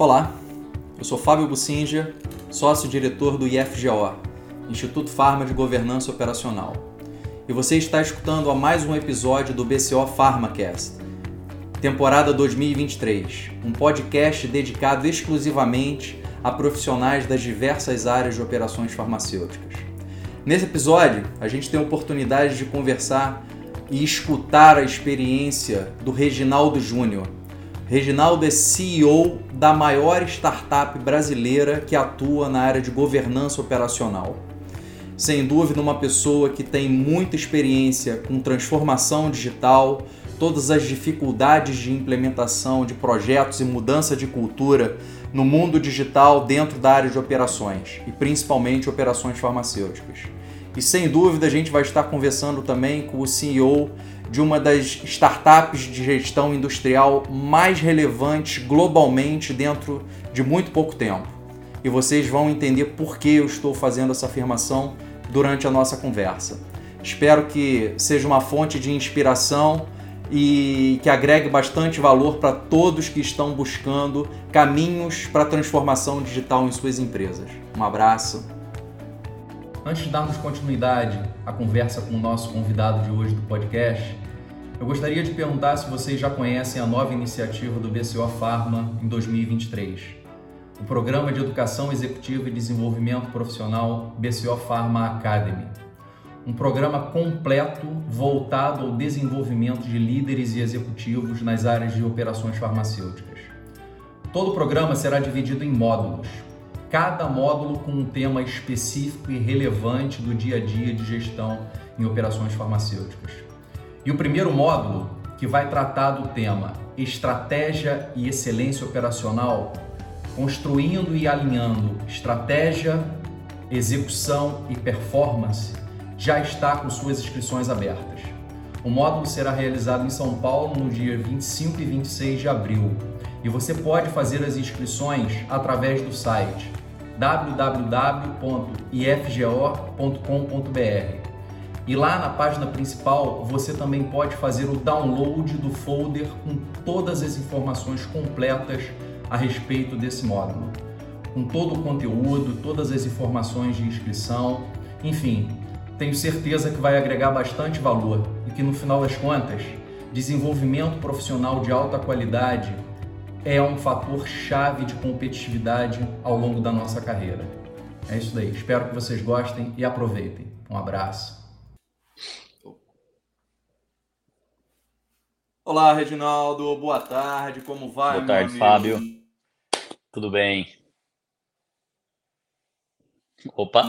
Olá, eu sou Fábio Bucinja, sócio-diretor do IFGO, Instituto Farma de Governança Operacional. E você está escutando a mais um episódio do BCO PharmaCast, temporada 2023, um podcast dedicado exclusivamente a profissionais das diversas áreas de operações farmacêuticas. Nesse episódio, a gente tem a oportunidade de conversar e escutar a experiência do Reginaldo Júnior. Reginaldo é CEO da maior startup brasileira que atua na área de governança operacional. Sem dúvida, uma pessoa que tem muita experiência com transformação digital, todas as dificuldades de implementação de projetos e mudança de cultura no mundo digital dentro da área de operações e principalmente operações farmacêuticas. E sem dúvida a gente vai estar conversando também com o CEO de uma das startups de gestão industrial mais relevantes globalmente dentro de muito pouco tempo. E vocês vão entender por que eu estou fazendo essa afirmação durante a nossa conversa. Espero que seja uma fonte de inspiração e que agregue bastante valor para todos que estão buscando caminhos para a transformação digital em suas empresas. Um abraço. Antes de darmos continuidade à conversa com o nosso convidado de hoje do podcast, eu gostaria de perguntar se vocês já conhecem a nova iniciativa do BCO Pharma em 2023. O Programa de Educação Executiva e Desenvolvimento Profissional BCO Pharma Academy um programa completo voltado ao desenvolvimento de líderes e executivos nas áreas de operações farmacêuticas. Todo o programa será dividido em módulos, cada módulo com um tema específico e relevante do dia a dia de gestão em operações farmacêuticas. E o primeiro módulo, que vai tratar do tema Estratégia e Excelência Operacional, construindo e alinhando estratégia, execução e performance já está com suas inscrições abertas. O módulo será realizado em São Paulo no dia 25 e 26 de abril e você pode fazer as inscrições através do site www.ifgo.com.br. E lá na página principal você também pode fazer o download do folder com todas as informações completas a respeito desse módulo, com todo o conteúdo, todas as informações de inscrição, enfim, tenho certeza que vai agregar bastante valor e que no final das contas, desenvolvimento profissional de alta qualidade é um fator chave de competitividade ao longo da nossa carreira. É isso daí. Espero que vocês gostem e aproveitem. Um abraço. Olá, Reginaldo. Boa tarde. Como vai? Boa tarde, Fábio. Tudo bem? Opa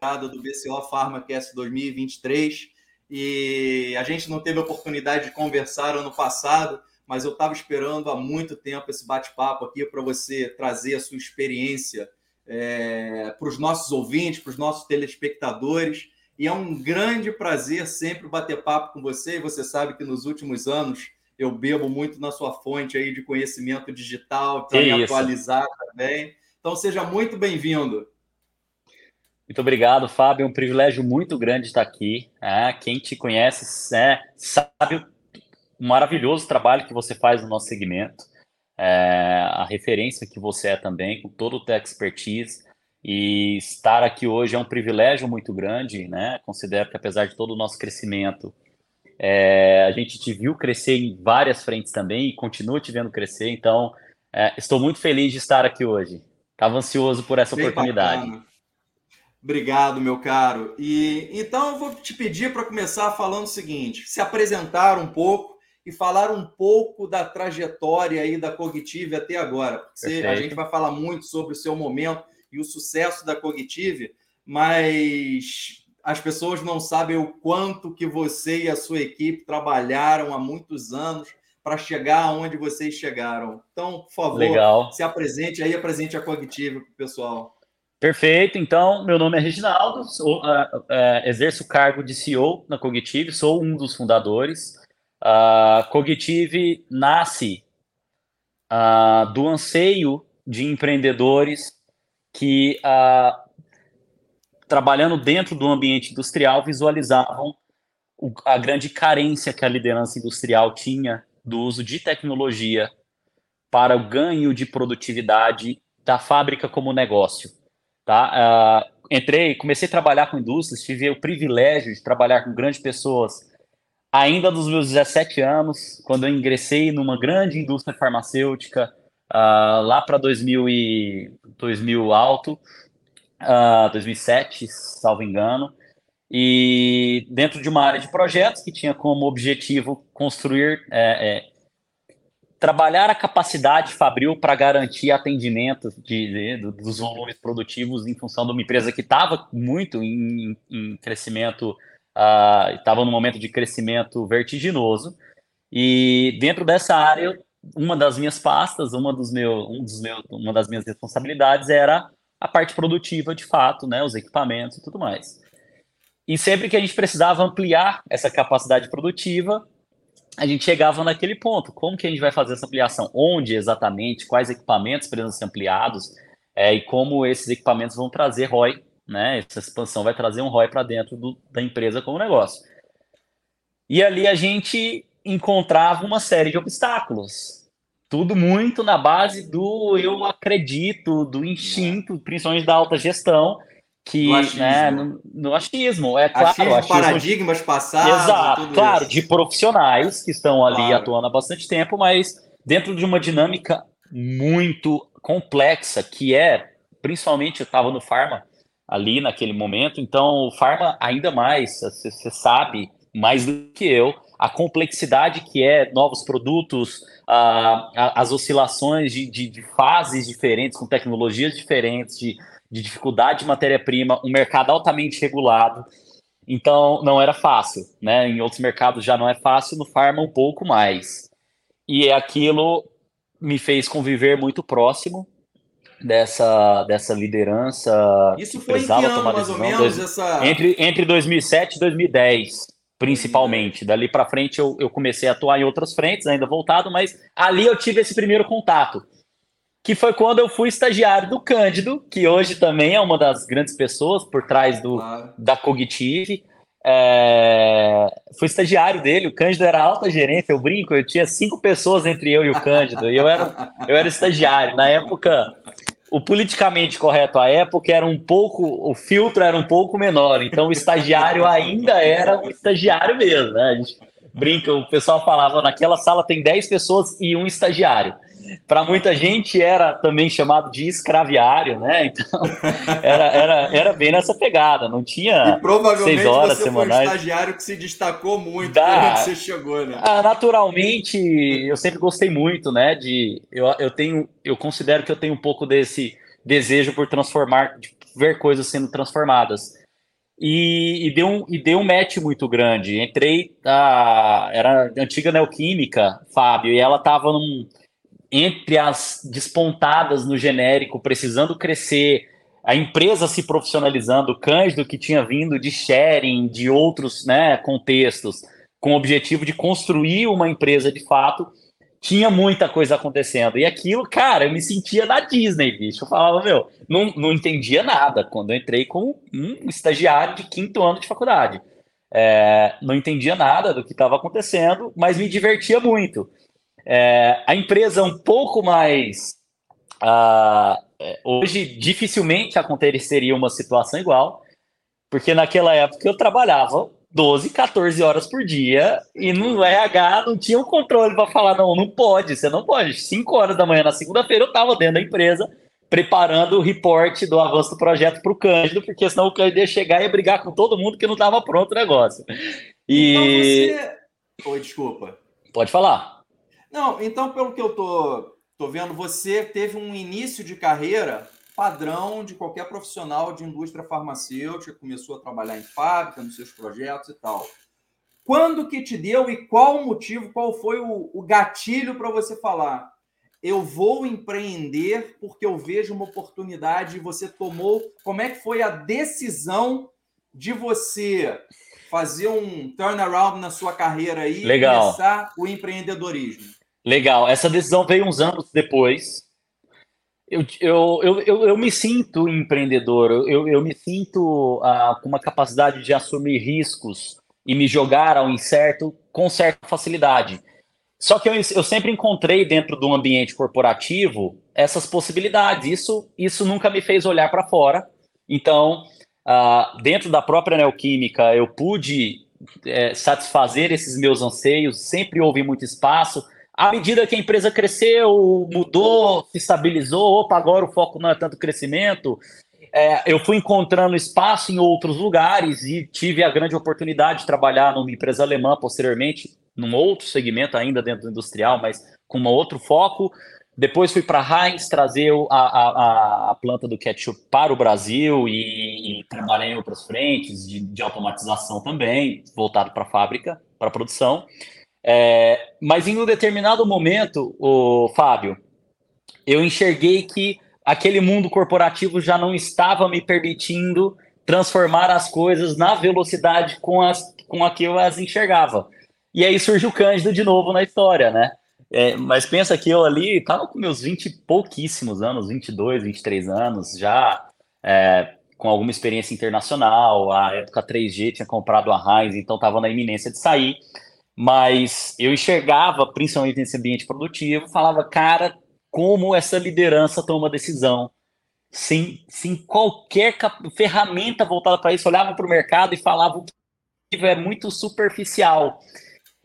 do BCO PharmaCast 2023 e a gente não teve a oportunidade de conversar ano passado, mas eu estava esperando há muito tempo esse bate-papo aqui para você trazer a sua experiência é, para os nossos ouvintes, para os nossos telespectadores. E é um grande prazer sempre bater papo com você. E você sabe que nos últimos anos eu bebo muito na sua fonte aí de conhecimento digital para me atualizar também. Então seja muito bem-vindo. Muito obrigado, Fábio. É um privilégio muito grande estar aqui. É, quem te conhece é, sabe o maravilhoso trabalho que você faz no nosso segmento, é, a referência que você é também, com todo o teu expertise. E estar aqui hoje é um privilégio muito grande, né? Considero que apesar de todo o nosso crescimento, é, a gente te viu crescer em várias frentes também e continua te vendo crescer. Então, é, estou muito feliz de estar aqui hoje. Estava ansioso por essa Bem oportunidade. Bacana. Obrigado, meu caro. E então eu vou te pedir para começar falando o seguinte: se apresentar um pouco e falar um pouco da trajetória aí da Cognitive até agora. Porque a gente vai falar muito sobre o seu momento e o sucesso da Cognitive, mas as pessoas não sabem o quanto que você e a sua equipe trabalharam há muitos anos para chegar aonde vocês chegaram. Então, por favor, Legal. se apresente aí, apresente a Cognitive para o pessoal. Perfeito. Então, meu nome é Reginaldo, sou, uh, uh, exerço o cargo de CEO na Cognitive, sou um dos fundadores. Uh, Cognitive nasce do anseio de empreendedores que, trabalhando dentro do ambiente industrial, visualizavam a grande carência que a liderança industrial tinha do uso de tecnologia para o ganho de produtividade da fábrica como negócio. Tá? Uh, entrei, comecei a trabalhar com indústrias, tive o privilégio de trabalhar com grandes pessoas ainda dos meus 17 anos, quando eu ingressei numa grande indústria farmacêutica, uh, lá para 2000, 2000 alto, uh, 2007, salvo engano, e dentro de uma área de projetos que tinha como objetivo construir, é, é, trabalhar a capacidade fabril para garantir atendimento de, de, dos volumes produtivos em função de uma empresa que estava muito em, em crescimento, estava uh, no momento de crescimento vertiginoso. E dentro dessa área, uma das minhas pastas, uma, dos meu, um dos meus, uma das minhas responsabilidades era a parte produtiva de fato, né, os equipamentos e tudo mais. E sempre que a gente precisava ampliar essa capacidade produtiva, a gente chegava naquele ponto. Como que a gente vai fazer essa ampliação? Onde exatamente? Quais equipamentos precisam ser ampliados? É, e como esses equipamentos vão trazer ROI, né? Essa expansão vai trazer um ROI para dentro do, da empresa como negócio. E ali a gente encontrava uma série de obstáculos. Tudo muito na base do eu acredito, do instinto, principalmente da alta gestão, que no achismo, né, no, no achismo é claro, achismo, achismo, paradigmas passados, exato, claro, isso. de profissionais que estão ali claro. atuando há bastante tempo, mas dentro de uma dinâmica muito complexa que é, principalmente eu estava no Pharma ali naquele momento, então o Pharma ainda mais, você sabe mais do que eu a complexidade que é novos produtos, as oscilações de, de, de fases diferentes, com tecnologias diferentes, de de dificuldade de matéria-prima, um mercado altamente regulado. Então, não era fácil, né? Em outros mercados já não é fácil, no Pharma um pouco mais. E aquilo me fez conviver muito próximo dessa, dessa liderança. Isso foi em que ano, mais ou menos? Dois, essa... entre, entre 2007 e 2010, principalmente. Dali para frente eu, eu comecei a atuar em outras frentes, ainda voltado, mas ali eu tive esse primeiro contato que foi quando eu fui estagiário do Cândido, que hoje também é uma das grandes pessoas por trás do, claro. da Cognitive. É, fui estagiário dele, o Cândido era alta gerência, eu brinco, eu tinha cinco pessoas entre eu e o Cândido, e eu era, eu era estagiário. Na época, o politicamente correto à época era um pouco, o filtro era um pouco menor, então o estagiário ainda era um estagiário mesmo, né? A gente brinca, o pessoal falava, naquela sala tem 10 pessoas e um estagiário para muita gente era também chamado de escraviário, né? Então era, era, era bem nessa pegada, não tinha e provavelmente seis horas você semanais. Foi um estagiário que se destacou muito da... quando você chegou, né? Ah, naturalmente, eu sempre gostei muito, né? De eu, eu tenho, eu considero que eu tenho um pouco desse desejo por transformar, de ver coisas sendo transformadas. E, e, deu um, e deu um match muito grande. Entrei, a, era antiga neoquímica, Fábio, e ela estava num, entre as despontadas no genérico, precisando crescer, a empresa se profissionalizando, o Cândido que tinha vindo de sharing, de outros né, contextos, com o objetivo de construir uma empresa de fato, tinha muita coisa acontecendo. E aquilo, cara, eu me sentia na Disney, bicho. Eu falava, meu, não, não entendia nada quando eu entrei como um estagiário de quinto ano de faculdade. É, não entendia nada do que estava acontecendo, mas me divertia muito. É, a empresa um pouco mais. Uh, hoje, dificilmente aconteceria uma situação igual, porque naquela época eu trabalhava 12, 14 horas por dia e no RH não tinha um controle para falar: não, não pode, você não pode. 5 horas da manhã na segunda-feira eu estava dentro da empresa preparando o reporte do avanço do projeto para o Cândido, porque senão o Cândido ia chegar e ia brigar com todo mundo que não estava pronto o negócio. E. Então você... Oi, desculpa. Pode falar. Não, então, pelo que eu tô, tô vendo, você teve um início de carreira padrão de qualquer profissional de indústria farmacêutica, começou a trabalhar em fábrica, nos seus projetos e tal. Quando que te deu e qual o motivo, qual foi o, o gatilho para você falar? Eu vou empreender porque eu vejo uma oportunidade e você tomou. Como é que foi a decisão de você fazer um turnaround na sua carreira aí Legal. e começar o empreendedorismo? Legal. Essa decisão veio uns anos depois. Eu, eu, eu, eu, eu me sinto empreendedor, eu, eu me sinto ah, com uma capacidade de assumir riscos e me jogar ao incerto com certa facilidade. Só que eu, eu sempre encontrei dentro do ambiente corporativo essas possibilidades. Isso, isso nunca me fez olhar para fora. Então, uh, dentro da própria neoquímica, eu pude é, satisfazer esses meus anseios, sempre houve muito espaço. À medida que a empresa cresceu, mudou, se estabilizou, opa, agora o foco não é tanto crescimento, é, eu fui encontrando espaço em outros lugares e tive a grande oportunidade de trabalhar numa empresa alemã posteriormente, num outro segmento ainda dentro do industrial, mas com um outro foco. Depois fui para a Heinz trazer a, a, a, planta do ketchup para o Brasil e, e trabalhei em outras frentes de, de automatização também, voltado para a fábrica, para a produção. É, mas em um determinado momento, o Fábio, eu enxerguei que aquele mundo corporativo já não estava me permitindo transformar as coisas na velocidade com, as, com a que eu as enxergava. E aí surgiu o Cândido de novo na história, né? É, mas pensa que eu ali estava com meus 20 e pouquíssimos anos, 22, 23 anos, já é, com alguma experiência internacional. A época 3G tinha comprado a Heinz, então estava na iminência de sair. Mas eu enxergava, principalmente nesse ambiente produtivo, falava, cara, como essa liderança toma decisão sem, sem qualquer ferramenta voltada para isso, olhava para o mercado e falava o que é muito superficial.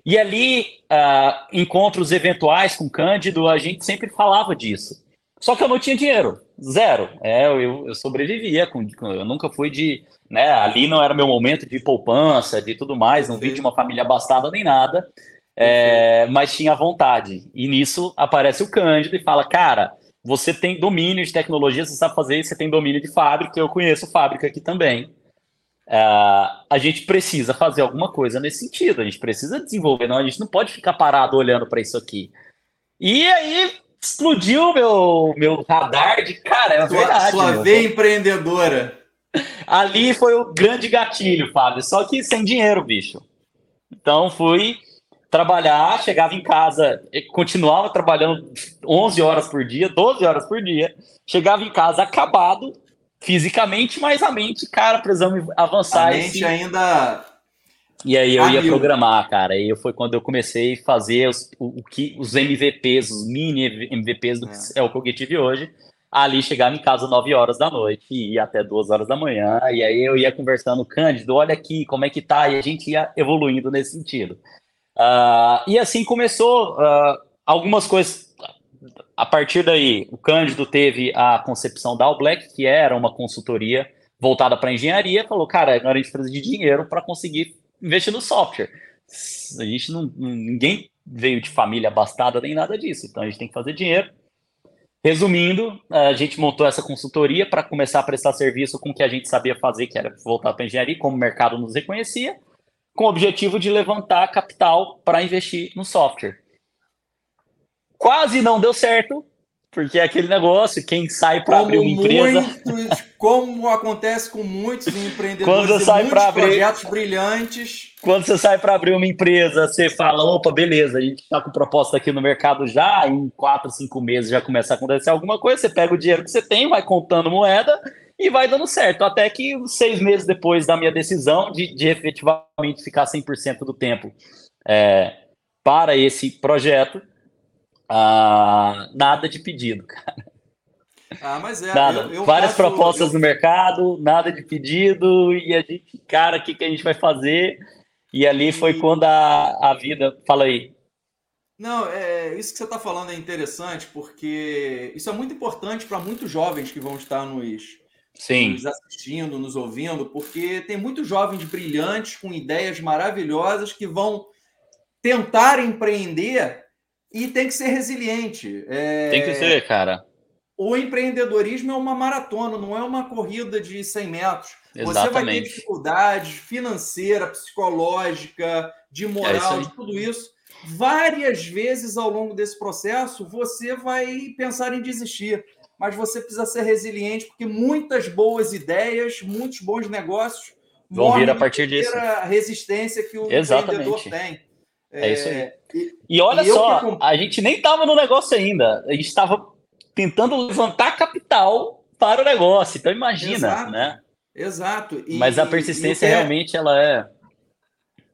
E ali, uh, encontros eventuais com Cândido, a gente sempre falava disso. Só que eu não tinha dinheiro, zero. É, eu, eu sobrevivia, com, eu nunca fui de. Né, ali não era meu momento de poupança, de tudo mais, não vi de uma família abastada nem nada, é, mas tinha vontade. E nisso aparece o Cândido e fala: Cara, você tem domínio de tecnologia, você sabe fazer isso, você tem domínio de fábrica, eu conheço fábrica aqui também. Uh, a gente precisa fazer alguma coisa nesse sentido, a gente precisa desenvolver, não, a gente não pode ficar parado olhando para isso aqui. E aí explodiu meu, meu radar de cara, é sua, verdade. Sua veia empreendedora. Ali foi o grande gatilho, Fábio, só que sem dinheiro, bicho. Então fui trabalhar, chegava em casa, continuava trabalhando 11 horas por dia, 12 horas por dia, chegava em casa acabado, fisicamente, mas a mente, cara, precisamos avançar. A mente esse... ainda. E aí eu ia programar, cara. E foi quando eu comecei a fazer os, o, o, que, os MVPs, os mini MVPs do é. que é o que eu tive hoje. Ali chegava em casa 9 horas da noite e ia até 2 horas da manhã. E aí eu ia conversando, Cândido, olha aqui como é que tá. E a gente ia evoluindo nesse sentido. Uh, e assim começou uh, algumas coisas a partir daí, o Cândido teve a concepção da All Black, que era uma consultoria voltada para engenharia, falou, cara, agora a gente precisa de dinheiro para conseguir investir no software. A gente não, ninguém veio de família abastada nem nada disso, então a gente tem que fazer dinheiro. Resumindo, a gente montou essa consultoria para começar a prestar serviço com o que a gente sabia fazer, que era voltar para engenharia, como o mercado nos reconhecia, com o objetivo de levantar capital para investir no software. Quase não deu certo, porque é aquele negócio, quem sai para abrir uma empresa. Muitos, como acontece com muitos empreendedores, quando você sai para abrir projetos brilhantes. Quando você sai para abrir uma empresa, você fala: opa, beleza, a gente está com proposta aqui no mercado já, em quatro, cinco meses já começa a acontecer alguma coisa. Você pega o dinheiro que você tem, vai contando moeda e vai dando certo. Até que seis meses depois da minha decisão de, de efetivamente ficar 100% do tempo é, para esse projeto ah, nada de pedido, cara. Ah, mas é. Nada. Eu, eu Várias faço, propostas eu... no mercado, nada de pedido, e a gente, cara, o que, que a gente vai fazer? E ali foi quando a, a vida. Fala aí. Não, é, isso que você está falando é interessante, porque isso é muito importante para muitos jovens que vão estar nos, Sim. nos assistindo, nos ouvindo, porque tem muitos jovens brilhantes com ideias maravilhosas que vão tentar empreender e tem que ser resiliente. É... Tem que ser, cara. O empreendedorismo é uma maratona, não é uma corrida de 100 metros. Exatamente. Você vai ter dificuldades financeira, psicológica, de moral, é de tudo isso. Várias vezes ao longo desse processo, você vai pensar em desistir. Mas você precisa ser resiliente, porque muitas boas ideias, muitos bons negócios vão vir a partir disso. A resistência que o Exatamente. empreendedor tem. É, é isso aí. E, e olha e só, que... a gente nem estava no negócio ainda. A gente estava tentando levantar capital para o negócio. Então imagina, Exato. né? Exato. E, Mas a persistência é, realmente ela é.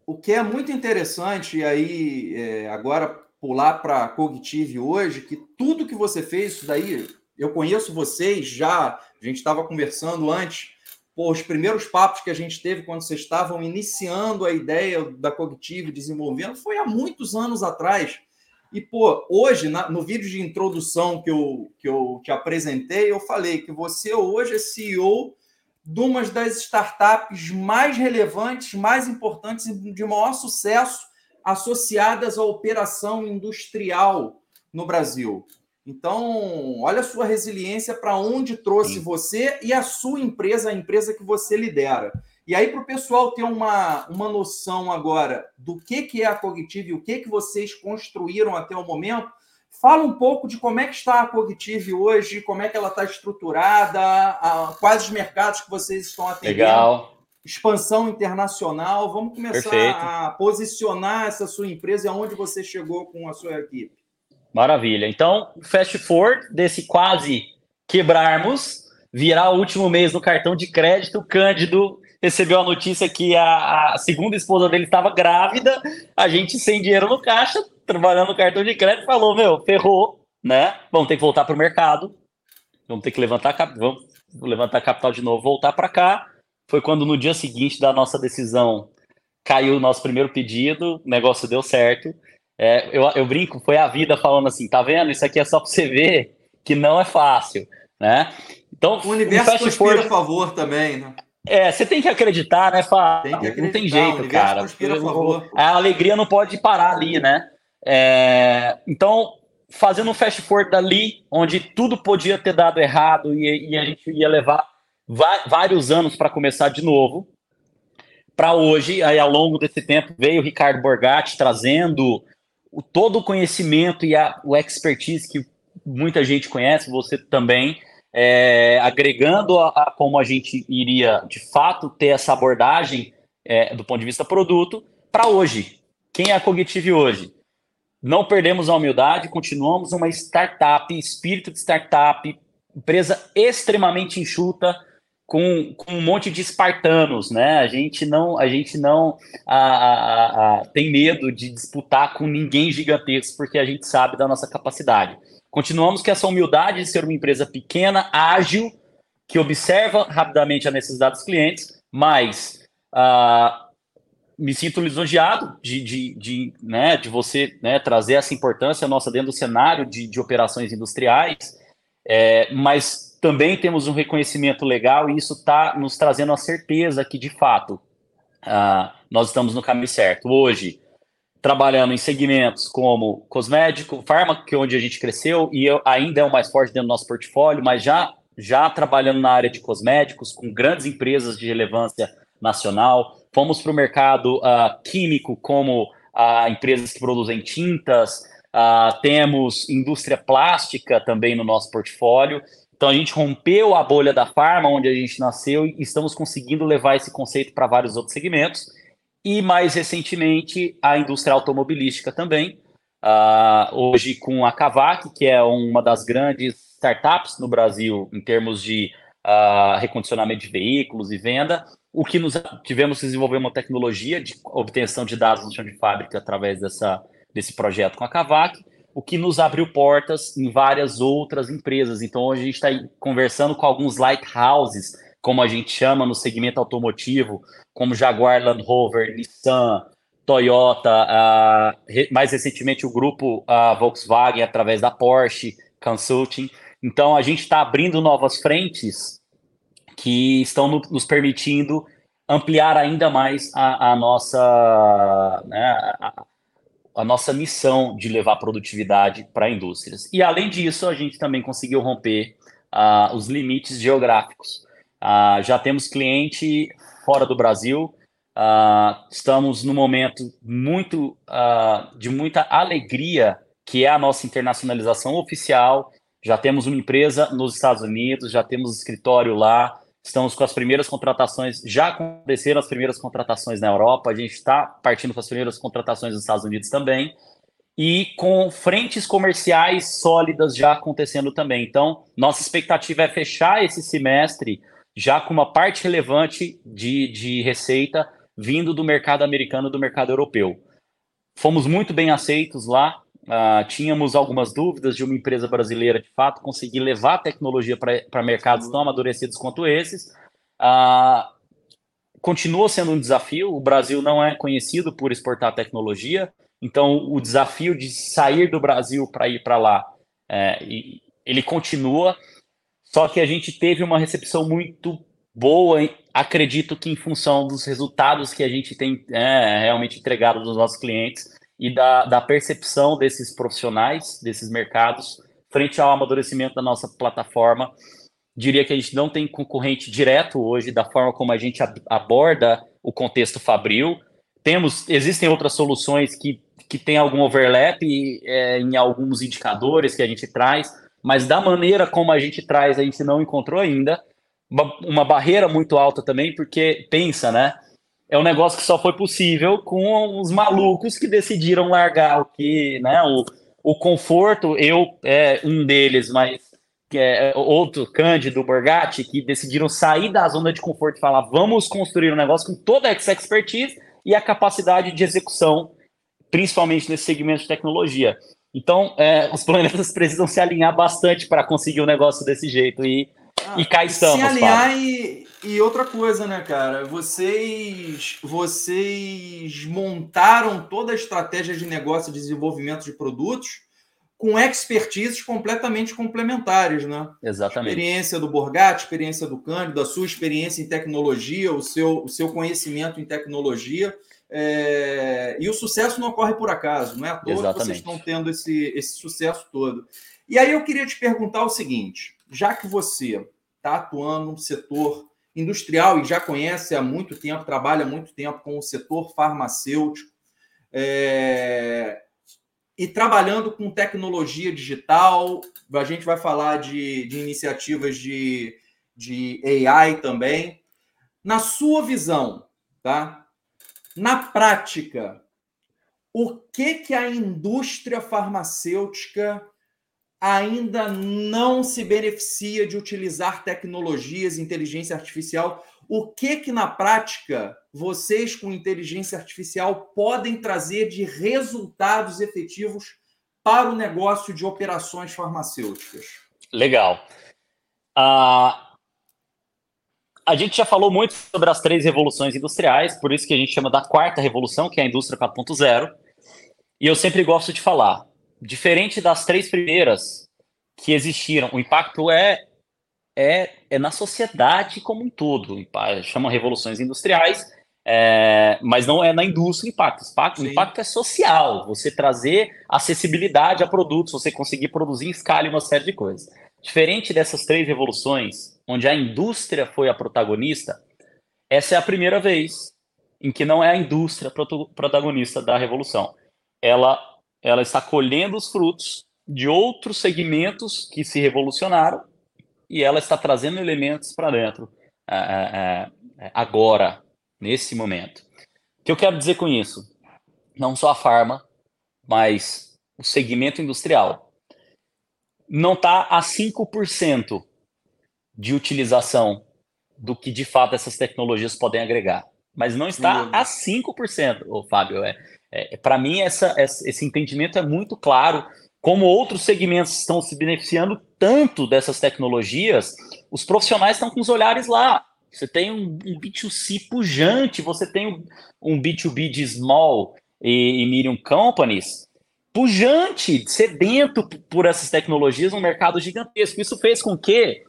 O que é muito interessante, e aí é, agora pular para a Cognitive hoje, que tudo que você fez, isso daí, eu conheço vocês já, a gente estava conversando antes, pô, os primeiros papos que a gente teve quando vocês estavam iniciando a ideia da Cognitive, desenvolvendo, foi há muitos anos atrás. E, pô, hoje, na, no vídeo de introdução que eu, que eu te apresentei, eu falei que você hoje é CEO de uma das startups mais relevantes, mais importantes e de maior sucesso associadas à operação industrial no Brasil. Então, olha a sua resiliência para onde trouxe Sim. você e a sua empresa, a empresa que você lidera. E aí, para o pessoal ter uma, uma noção agora do que, que é a Cognitive e o que, que vocês construíram até o momento, fala um pouco de como é que está a Cognitive hoje, como é que ela está estruturada, a, quais os mercados que vocês estão atendendo. Legal. Expansão internacional. Vamos começar Perfeito. a posicionar essa sua empresa e aonde você chegou com a sua equipe. Maravilha. Então, fast forward desse quase quebrarmos, virar o último mês no cartão de crédito, Cândido recebeu a notícia que a, a segunda esposa dele estava grávida, a gente sem dinheiro no caixa, trabalhando no cartão de crédito, falou, meu, ferrou, né? Vamos ter que voltar para o mercado, vamos ter que levantar, vamos levantar capital de novo, voltar para cá. Foi quando no dia seguinte da nossa decisão caiu o nosso primeiro pedido, o negócio deu certo. É, eu, eu brinco, foi a vida falando assim, tá vendo? Isso aqui é só para você ver que não é fácil, né? Então, o universo conspira forward... a favor também, né? É, você tem que acreditar, né, Fábio? Não tem jeito, cara. A, a alegria não pode parar ali, né? É, então, fazendo um fast forward dali, onde tudo podia ter dado errado e, e a gente ia levar vários anos para começar de novo, para hoje, aí ao longo desse tempo, veio o Ricardo Borgatti trazendo o, todo o conhecimento e a, o expertise que muita gente conhece, você também, é, agregando a, a, como a gente iria de fato ter essa abordagem é, do ponto de vista produto para hoje. Quem é a Cognitive hoje? Não perdemos a humildade, continuamos uma startup, espírito de startup, empresa extremamente enxuta, com, com um monte de espartanos, né? A gente não, a gente não a, a, a, tem medo de disputar com ninguém gigantesco, porque a gente sabe da nossa capacidade. Continuamos com essa humildade de ser uma empresa pequena, ágil, que observa rapidamente a necessidade dos clientes, mas uh, me sinto lisonjeado de, de, de, né, de você né, trazer essa importância nossa dentro do cenário de, de operações industriais, é, mas também temos um reconhecimento legal e isso está nos trazendo a certeza que, de fato, uh, nós estamos no caminho certo. Hoje, trabalhando em segmentos como cosmético, fármaco, que é onde a gente cresceu e ainda é o mais forte dentro do nosso portfólio, mas já, já trabalhando na área de cosméticos, com grandes empresas de relevância nacional. Fomos para o mercado uh, químico, como uh, empresas que produzem tintas, uh, temos indústria plástica também no nosso portfólio. Então a gente rompeu a bolha da farma, onde a gente nasceu, e estamos conseguindo levar esse conceito para vários outros segmentos e mais recentemente a indústria automobilística também. Uh, hoje com a Cavac, que é uma das grandes startups no Brasil em termos de uh, recondicionamento de veículos e venda, o que nos tivemos que desenvolver uma tecnologia de obtenção de dados no chão de fábrica através dessa, desse projeto com a Cavac, o que nos abriu portas em várias outras empresas. Então a gente está conversando com alguns lighthouses como a gente chama no segmento automotivo, como Jaguar Land Rover, Nissan, Toyota, uh, mais recentemente o grupo uh, Volkswagen através da Porsche Consulting. Então a gente está abrindo novas frentes que estão no, nos permitindo ampliar ainda mais a, a nossa né, a, a, nossa missão de levar produtividade para indústrias. E além disso, a gente também conseguiu romper uh, os limites geográficos. Uh, já temos cliente fora do Brasil. Uh, estamos num momento muito de muita alegria, que é a nossa internacionalização oficial. Já temos uma empresa nos Estados Unidos, já temos escritório lá. Estamos com as primeiras contratações, já aconteceram as primeiras contratações na Europa, a gente está partindo com as primeiras contratações nos Estados Unidos também, e com frentes comerciais sólidas já acontecendo também. Então, nossa expectativa é fechar esse semestre já com uma parte relevante de, de receita vindo do mercado americano e do mercado europeu. Fomos muito bem aceitos lá, uh, tínhamos algumas dúvidas de uma empresa brasileira, de fato, conseguir levar a tecnologia para mercados tão amadurecidos quanto esses. Uh, continua sendo um desafio. O Brasil não é conhecido por exportar tecnologia, então o desafio de sair do Brasil para ir para lá, é, ele continua. Só que a gente teve uma recepção muito boa, acredito que em função dos resultados que a gente tem é, realmente entregado dos nossos clientes e da, da percepção desses profissionais, desses mercados, frente ao amadurecimento da nossa plataforma diria que a gente não tem concorrente direto hoje da forma como a gente aborda o contexto fabril. Temos, existem outras soluções que, que têm algum overlap é, em alguns indicadores que a gente traz, mas da maneira como a gente traz, a gente não encontrou ainda. Uma, uma barreira muito alta também, porque pensa, né? É um negócio que só foi possível com os malucos que decidiram largar o que, né? O, o conforto, eu é um deles, mas que é outro, Cândido, Borgatti, que decidiram sair da zona de conforto e falar: vamos construir um negócio com toda essa expertise e a capacidade de execução, principalmente nesse segmento de tecnologia. Então, é, os planetas precisam se alinhar bastante para conseguir um negócio desse jeito. E, e cá estamos. Se alinhar e, e, outra coisa, né, cara? Vocês, vocês montaram toda a estratégia de negócio e desenvolvimento de produtos com expertises completamente complementares, né? Exatamente. Experiência do Borgatti, experiência do Cândido, a sua experiência em tecnologia, o seu, o seu conhecimento em tecnologia. É... E o sucesso não ocorre por acaso, não é à toa Exatamente. que vocês estão tendo esse, esse sucesso todo. E aí eu queria te perguntar o seguinte: já que você está atuando no setor industrial e já conhece há muito tempo, trabalha há muito tempo com o setor farmacêutico, é e trabalhando com tecnologia digital. A gente vai falar de, de iniciativas de, de AI também. Na sua visão, tá? Na prática, o que que a indústria farmacêutica ainda não se beneficia de utilizar tecnologias, inteligência artificial o que que na prática vocês com inteligência artificial podem trazer de resultados efetivos para o negócio de operações farmacêuticas? Legal. Uh, a gente já falou muito sobre as três revoluções industriais, por isso que a gente chama da quarta revolução, que é a indústria 4.0. E eu sempre gosto de falar, diferente das três primeiras que existiram, o impacto é é, é na sociedade como um todo. Chama revoluções industriais, é, mas não é na indústria o impacto. O impacto, o impacto é social. Você trazer acessibilidade a produtos, você conseguir produzir em escala e uma série de coisas. Diferente dessas três revoluções, onde a indústria foi a protagonista, essa é a primeira vez em que não é a indústria protagonista da revolução. Ela, ela está colhendo os frutos de outros segmentos que se revolucionaram e ela está trazendo elementos para dentro é, é, é, agora, nesse momento. O que eu quero dizer com isso? Não só a farma, mas o segmento industrial. Não está a 5% de utilização do que de fato essas tecnologias podem agregar. Mas não está a 5%, ô, Fábio. É, é, Para mim, essa, esse entendimento é muito claro como outros segmentos estão se beneficiando tanto dessas tecnologias, os profissionais estão com os olhares lá. Você tem um, um B2C pujante, você tem um, um B2B de small e, e medium companies pujante, sedento por essas tecnologias, um mercado gigantesco. Isso fez com que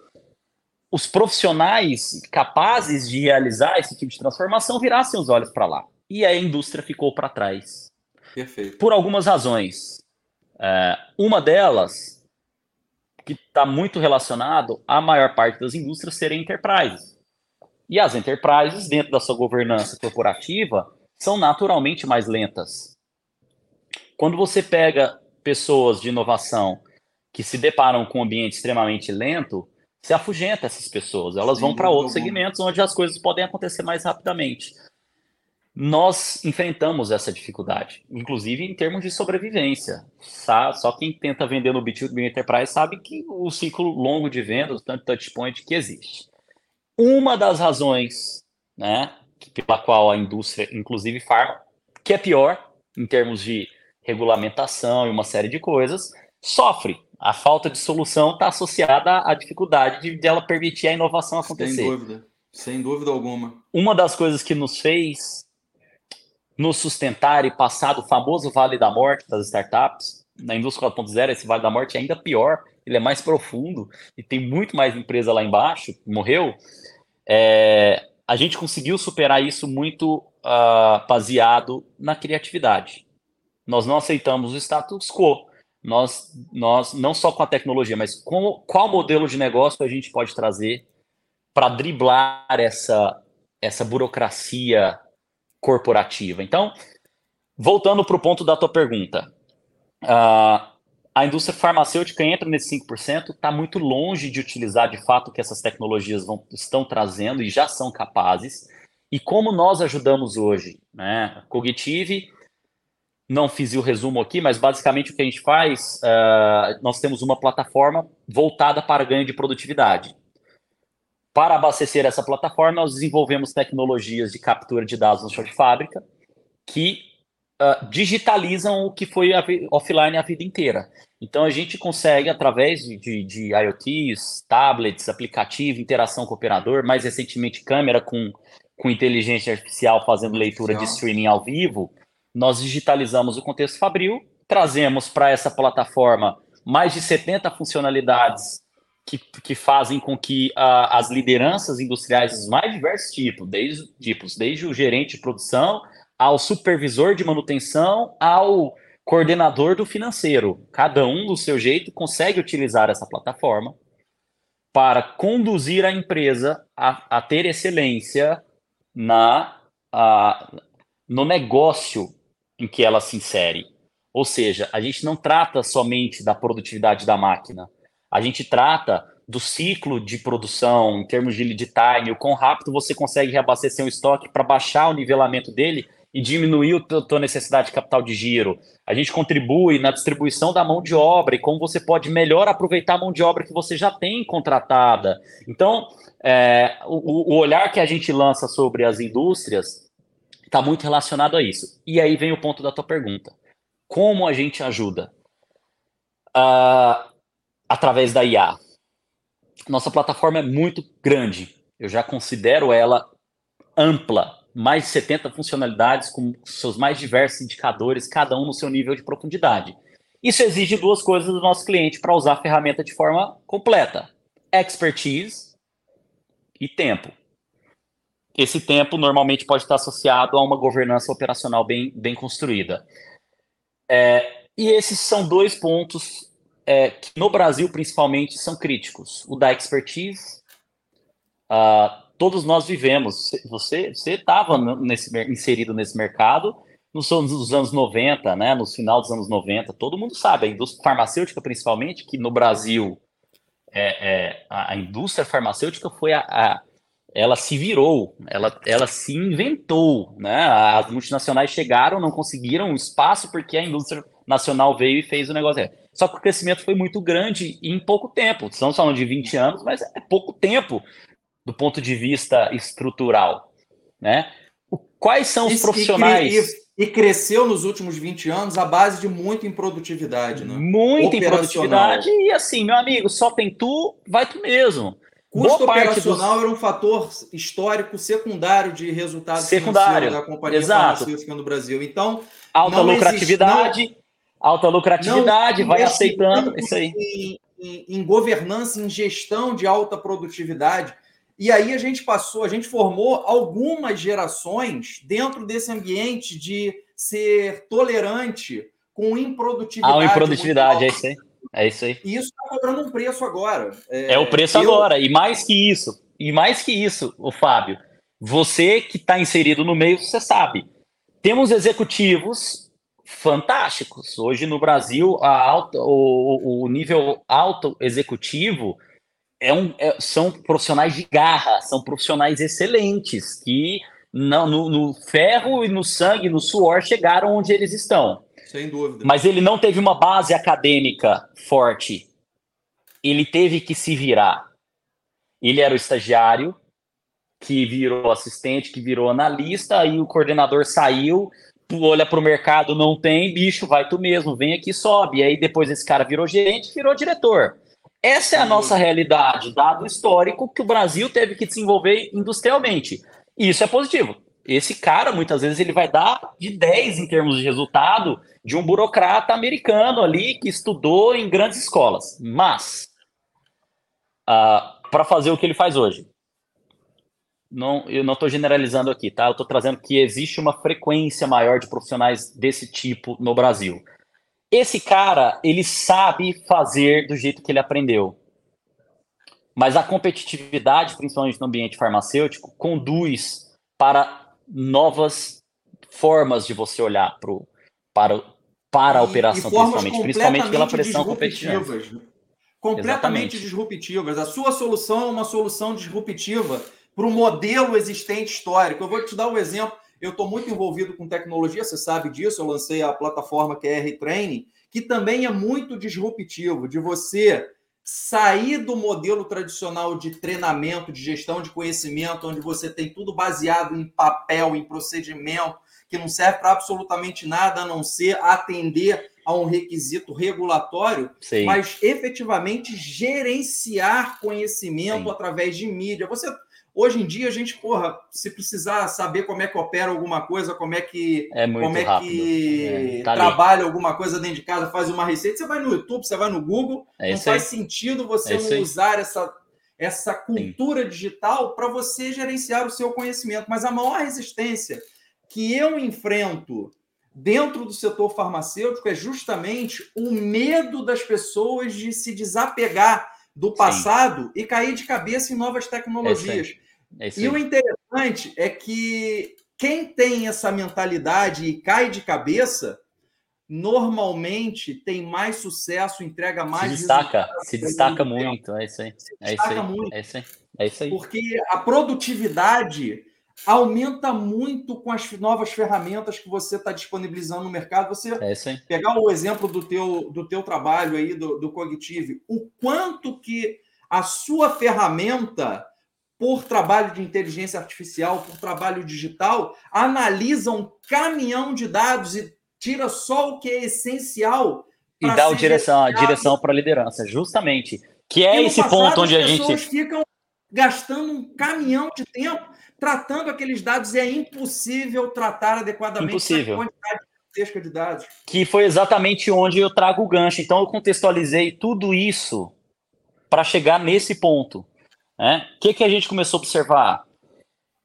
os profissionais capazes de realizar esse tipo de transformação virassem os olhos para lá. E a indústria ficou para trás. Perfeito. Por algumas razões. É, uma delas, que está muito relacionado à maior parte das indústrias serem enterprises. E as enterprises, dentro da sua governança corporativa, são naturalmente mais lentas. Quando você pega pessoas de inovação que se deparam com um ambiente extremamente lento, se afugenta essas pessoas. Elas Sim, vão para outros segmentos onde as coisas podem acontecer mais rapidamente nós enfrentamos essa dificuldade, inclusive em termos de sobrevivência. Só quem tenta vender no B2B Enterprise sabe que o ciclo longo de vendas, tanto touchpoint que existe. Uma das razões, né, pela qual a indústria, inclusive farma, que é pior em termos de regulamentação e uma série de coisas, sofre. A falta de solução está associada à dificuldade de, de ela permitir a inovação acontecer. Sem dúvida, sem dúvida alguma. Uma das coisas que nos fez nos sustentar e passar do famoso vale da morte das startups, na indústria 4.0, esse vale da morte é ainda pior, ele é mais profundo e tem muito mais empresa lá embaixo, morreu. É, a gente conseguiu superar isso muito uh, baseado na criatividade. Nós não aceitamos o status quo. Nós, nós não só com a tecnologia, mas com qual modelo de negócio a gente pode trazer para driblar essa, essa burocracia corporativa. Então, voltando para o ponto da tua pergunta, uh, a indústria farmacêutica entra nesse 5%, está muito longe de utilizar de fato o que essas tecnologias vão, estão trazendo e já são capazes. E como nós ajudamos hoje? Né? Cognitive, não fiz o resumo aqui, mas basicamente o que a gente faz, uh, nós temos uma plataforma voltada para ganho de produtividade. Para abastecer essa plataforma, nós desenvolvemos tecnologias de captura de dados no chão de fábrica que uh, digitalizam o que foi a offline a vida inteira. Então a gente consegue, através de, de, de IoTs, tablets, aplicativo, interação com o operador, mais recentemente câmera com, com inteligência artificial fazendo leitura de streaming ao vivo, nós digitalizamos o contexto fabril, trazemos para essa plataforma mais de 70 funcionalidades que, que fazem com que uh, as lideranças industriais dos mais diversos tipos, desde, tipos, desde o gerente de produção ao supervisor de manutenção, ao coordenador do financeiro. Cada um do seu jeito consegue utilizar essa plataforma para conduzir a empresa a, a ter excelência na, a, no negócio em que ela se insere. Ou seja, a gente não trata somente da produtividade da máquina, a gente trata do ciclo de produção em termos de lead time, o quão rápido você consegue reabastecer um estoque para baixar o nivelamento dele e diminuir a tua necessidade de capital de giro. A gente contribui na distribuição da mão de obra e como você pode melhor aproveitar a mão de obra que você já tem contratada. Então, é, o, o olhar que a gente lança sobre as indústrias está muito relacionado a isso. E aí vem o ponto da tua pergunta. Como a gente ajuda? Uh, através da IA. Nossa plataforma é muito grande. Eu já considero ela ampla mais de 70 funcionalidades com seus mais diversos indicadores, cada um no seu nível de profundidade. Isso exige duas coisas do nosso cliente para usar a ferramenta de forma completa: expertise e tempo. Esse tempo normalmente pode estar associado a uma governança operacional bem, bem construída. É, e esses são dois pontos é, que no Brasil, principalmente, são críticos: o da expertise. Uh, todos nós vivemos. Você estava inserido nesse mercado nos anos, nos anos 90, né? No final dos anos 90, todo mundo sabe, a indústria farmacêutica principalmente, que no Brasil é, é a, a, indústria farmacêutica foi a, a, ela se virou, ela, ela se inventou, né? As multinacionais chegaram, não conseguiram espaço porque a indústria nacional veio e fez o negócio. Só que o crescimento foi muito grande em pouco tempo. Estamos falando de 20 anos, mas é pouco tempo do ponto de vista estrutural, né? Quais são os profissionais... E, e, cresceu nos últimos 20 anos a base de muito improdutividade, né? Muita improdutividade e assim, meu amigo, só tem tu, vai tu mesmo. Custo Boa operacional dos... era um fator histórico secundário de resultado secundário da companhia Exato. farmacêutica no Brasil. Então, alta lucratividade, existe, alta lucratividade, vai aceitando isso aí. Em, em, em governança, em gestão de alta produtividade, e aí a gente passou, a gente formou algumas gerações dentro desse ambiente de ser tolerante com improdutividade. Ah, improdutividade, é isso aí. É isso aí. E isso está cobrando um preço agora. É, é o preço eu... agora. E mais que isso, e mais que isso, o Fábio, você que está inserido no meio, você sabe. Temos executivos fantásticos. Hoje no Brasil, a alta, o, o nível alto executivo é um, é, são profissionais de garra, são profissionais excelentes que não, no, no, ferro e no sangue, no suor, chegaram onde eles estão. Sem dúvida. Mas ele não teve uma base acadêmica forte. Ele teve que se virar. Ele era o estagiário, que virou assistente, que virou analista, aí o coordenador saiu, olha para o mercado, não tem, bicho, vai tu mesmo, vem aqui, sobe. E aí depois esse cara virou gerente, virou diretor. Essa é a nossa realidade, dado histórico que o Brasil teve que desenvolver industrialmente. Isso é positivo. Esse cara, muitas vezes, ele vai dar de 10 em termos de resultado de um burocrata americano ali que estudou em grandes escolas. Mas, uh, ah, para fazer o que ele faz hoje, não, eu não estou generalizando aqui, tá? Eu estou trazendo que existe uma frequência maior de profissionais desse tipo no Brasil. Esse cara, ele sabe fazer do jeito que ele aprendeu. Mas a competitividade, principalmente no ambiente farmacêutico, conduz para novas formas de você olhar pro, para, para a operação, e principalmente, principalmente pela pressão competitiva. Completamente Exatamente. disruptivas. A sua solução é uma solução disruptiva para o modelo existente histórico. Eu vou te dar um exemplo eu estou muito envolvido com tecnologia, você sabe disso. Eu lancei a plataforma QR Training, que também é muito disruptivo, de você sair do modelo tradicional de treinamento, de gestão de conhecimento, onde você tem tudo baseado em papel, em procedimento, que não serve para absolutamente nada a não ser atender a um requisito regulatório, Sim. mas efetivamente gerenciar conhecimento Sim. através de mídia. Você Hoje em dia, a gente, porra, se precisar saber como é que opera alguma coisa, como é que, é como é rápido. que é, tá trabalha ali. alguma coisa dentro de casa, faz uma receita, você vai no YouTube, você vai no Google. É não faz sentido você é não usar essa, essa cultura Sim. digital para você gerenciar o seu conhecimento. Mas a maior resistência que eu enfrento dentro do setor farmacêutico é justamente o medo das pessoas de se desapegar do passado Sim. e cair de cabeça em novas tecnologias. É e o interessante é que quem tem essa mentalidade e cai de cabeça, normalmente tem mais sucesso, entrega mais. Se destaca, se destaca muito. É isso aí. é isso aí. Muito. É isso aí. É isso aí. Porque a produtividade aumenta muito com as novas ferramentas que você está disponibilizando no mercado. Você é pegar o exemplo do teu, do teu trabalho aí, do, do Cognitive, o quanto que a sua ferramenta, por trabalho de inteligência artificial, por trabalho digital, analisa um caminhão de dados e tira só o que é essencial. E dá a direção, a direção para a liderança, justamente. Que é esse passado, ponto onde a gente. As pessoas ficam gastando um caminhão de tempo tratando aqueles dados é impossível tratar adequadamente impossível. a quantidade gigantesca de dados. Que foi exatamente onde eu trago o gancho. Então eu contextualizei tudo isso para chegar nesse ponto. Né? O que, que a gente começou a observar?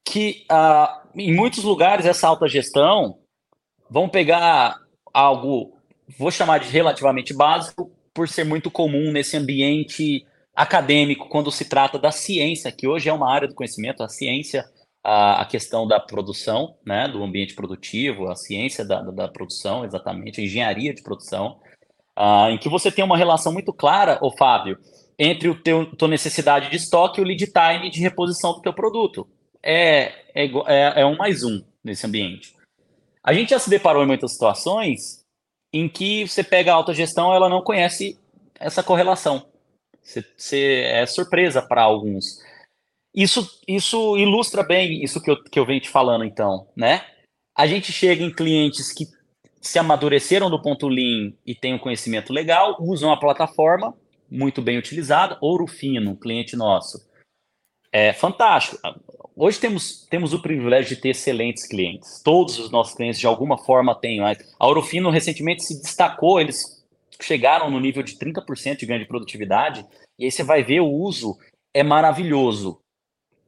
Que uh, em muitos lugares essa alta gestão vão pegar algo, vou chamar de relativamente básico, por ser muito comum nesse ambiente acadêmico, quando se trata da ciência, que hoje é uma área do conhecimento, a ciência a, a questão da produção, né, do ambiente produtivo, a ciência da, da, produção, exatamente, a engenharia de produção, uh, em que você tem uma relação muito clara, ô Fábio, entre o teu tua necessidade de estoque e o lead time de reposição do teu produto. É, é, é, é um mais um nesse ambiente. A gente já se deparou em muitas situações em que você pega a autogestão, ela não conhece essa correlação. Você, você é surpresa para alguns. Isso, isso ilustra bem isso que eu, que eu venho te falando, então, né? A gente chega em clientes que se amadureceram do ponto Lean e têm um conhecimento legal, usam a plataforma muito bem utilizada, Ouro Fino, cliente nosso. É fantástico. Hoje temos, temos o privilégio de ter excelentes clientes. Todos os nossos clientes, de alguma forma, têm. A Ouro Fino recentemente se destacou, eles chegaram no nível de 30% de ganho de produtividade, e aí você vai ver o uso é maravilhoso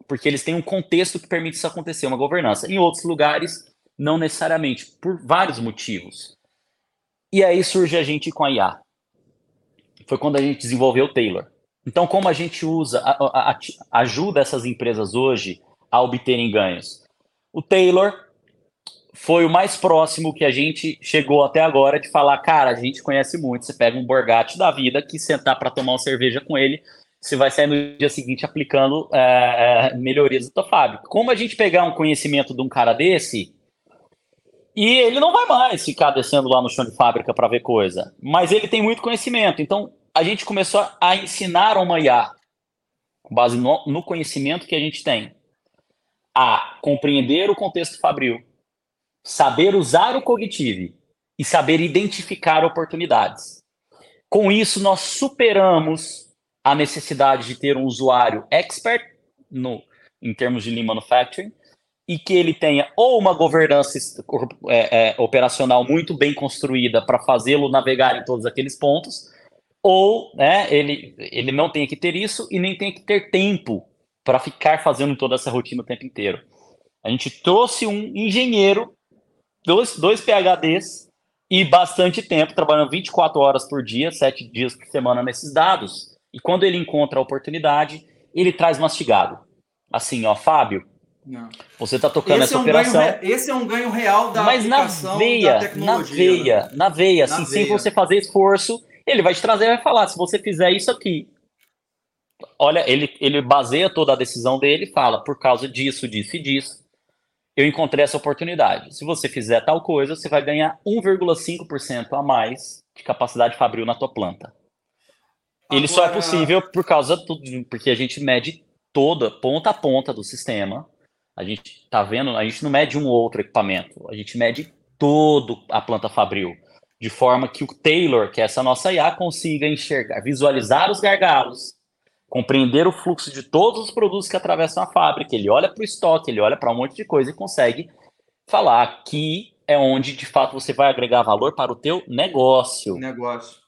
porque eles têm um contexto que permite isso acontecer, uma governança. Em outros lugares, não necessariamente, por vários motivos. E aí surge a gente com a IA. Foi quando a gente desenvolveu o Taylor. Então, como a gente usa, a, a, a, ajuda essas empresas hoje a obterem ganhos? O Taylor foi o mais próximo que a gente chegou até agora de falar, cara, a gente conhece muito. Você pega um Borgate da vida que sentar para tomar uma cerveja com ele, você vai sair no dia seguinte aplicando é, é, melhorias da tua fábrica. Como a gente pegar um conhecimento de um cara desse e ele não vai mais ficar descendo lá no chão de fábrica para ver coisa, mas ele tem muito conhecimento. Então a gente começou a ensinar uma IA com base no, no conhecimento que a gente tem a compreender o contexto fabril, saber usar o Cognitive e saber identificar oportunidades. Com isso, nós superamos a necessidade de ter um usuário expert no, em termos de Lean Manufacturing e que ele tenha ou uma governança é, é, operacional muito bem construída para fazê-lo navegar em todos aqueles pontos, ou né, ele, ele não tenha que ter isso e nem tenha que ter tempo para ficar fazendo toda essa rotina o tempo inteiro. A gente trouxe um engenheiro, dois, dois PHDs e bastante tempo, trabalhando 24 horas por dia, 7 dias por semana nesses dados. E quando ele encontra a oportunidade, ele traz mastigado. Assim, ó, Fábio, não. Você está tocando esse essa é um operação. Ganho, esse é um ganho real da Mas na veia, da tecnologia. Na veia, né? na veia, assim, na sem veia. você fazer esforço, ele vai te trazer e vai falar: se você fizer isso aqui. Olha, ele, ele baseia toda a decisão dele e fala: por causa disso, disso e disso, eu encontrei essa oportunidade. Se você fizer tal coisa, você vai ganhar 1,5% a mais de capacidade fabril na tua planta. Agora... Ele só é possível por causa do, porque a gente mede toda, ponta a ponta do sistema. A gente está vendo, a gente não mede um ou outro equipamento, a gente mede todo a planta fabril, de forma que o Taylor, que é essa nossa IA, consiga enxergar, visualizar os gargalos, compreender o fluxo de todos os produtos que atravessam a fábrica. Ele olha para o estoque, ele olha para um monte de coisa e consegue falar que é onde de fato você vai agregar valor para o teu negócio. Negócio.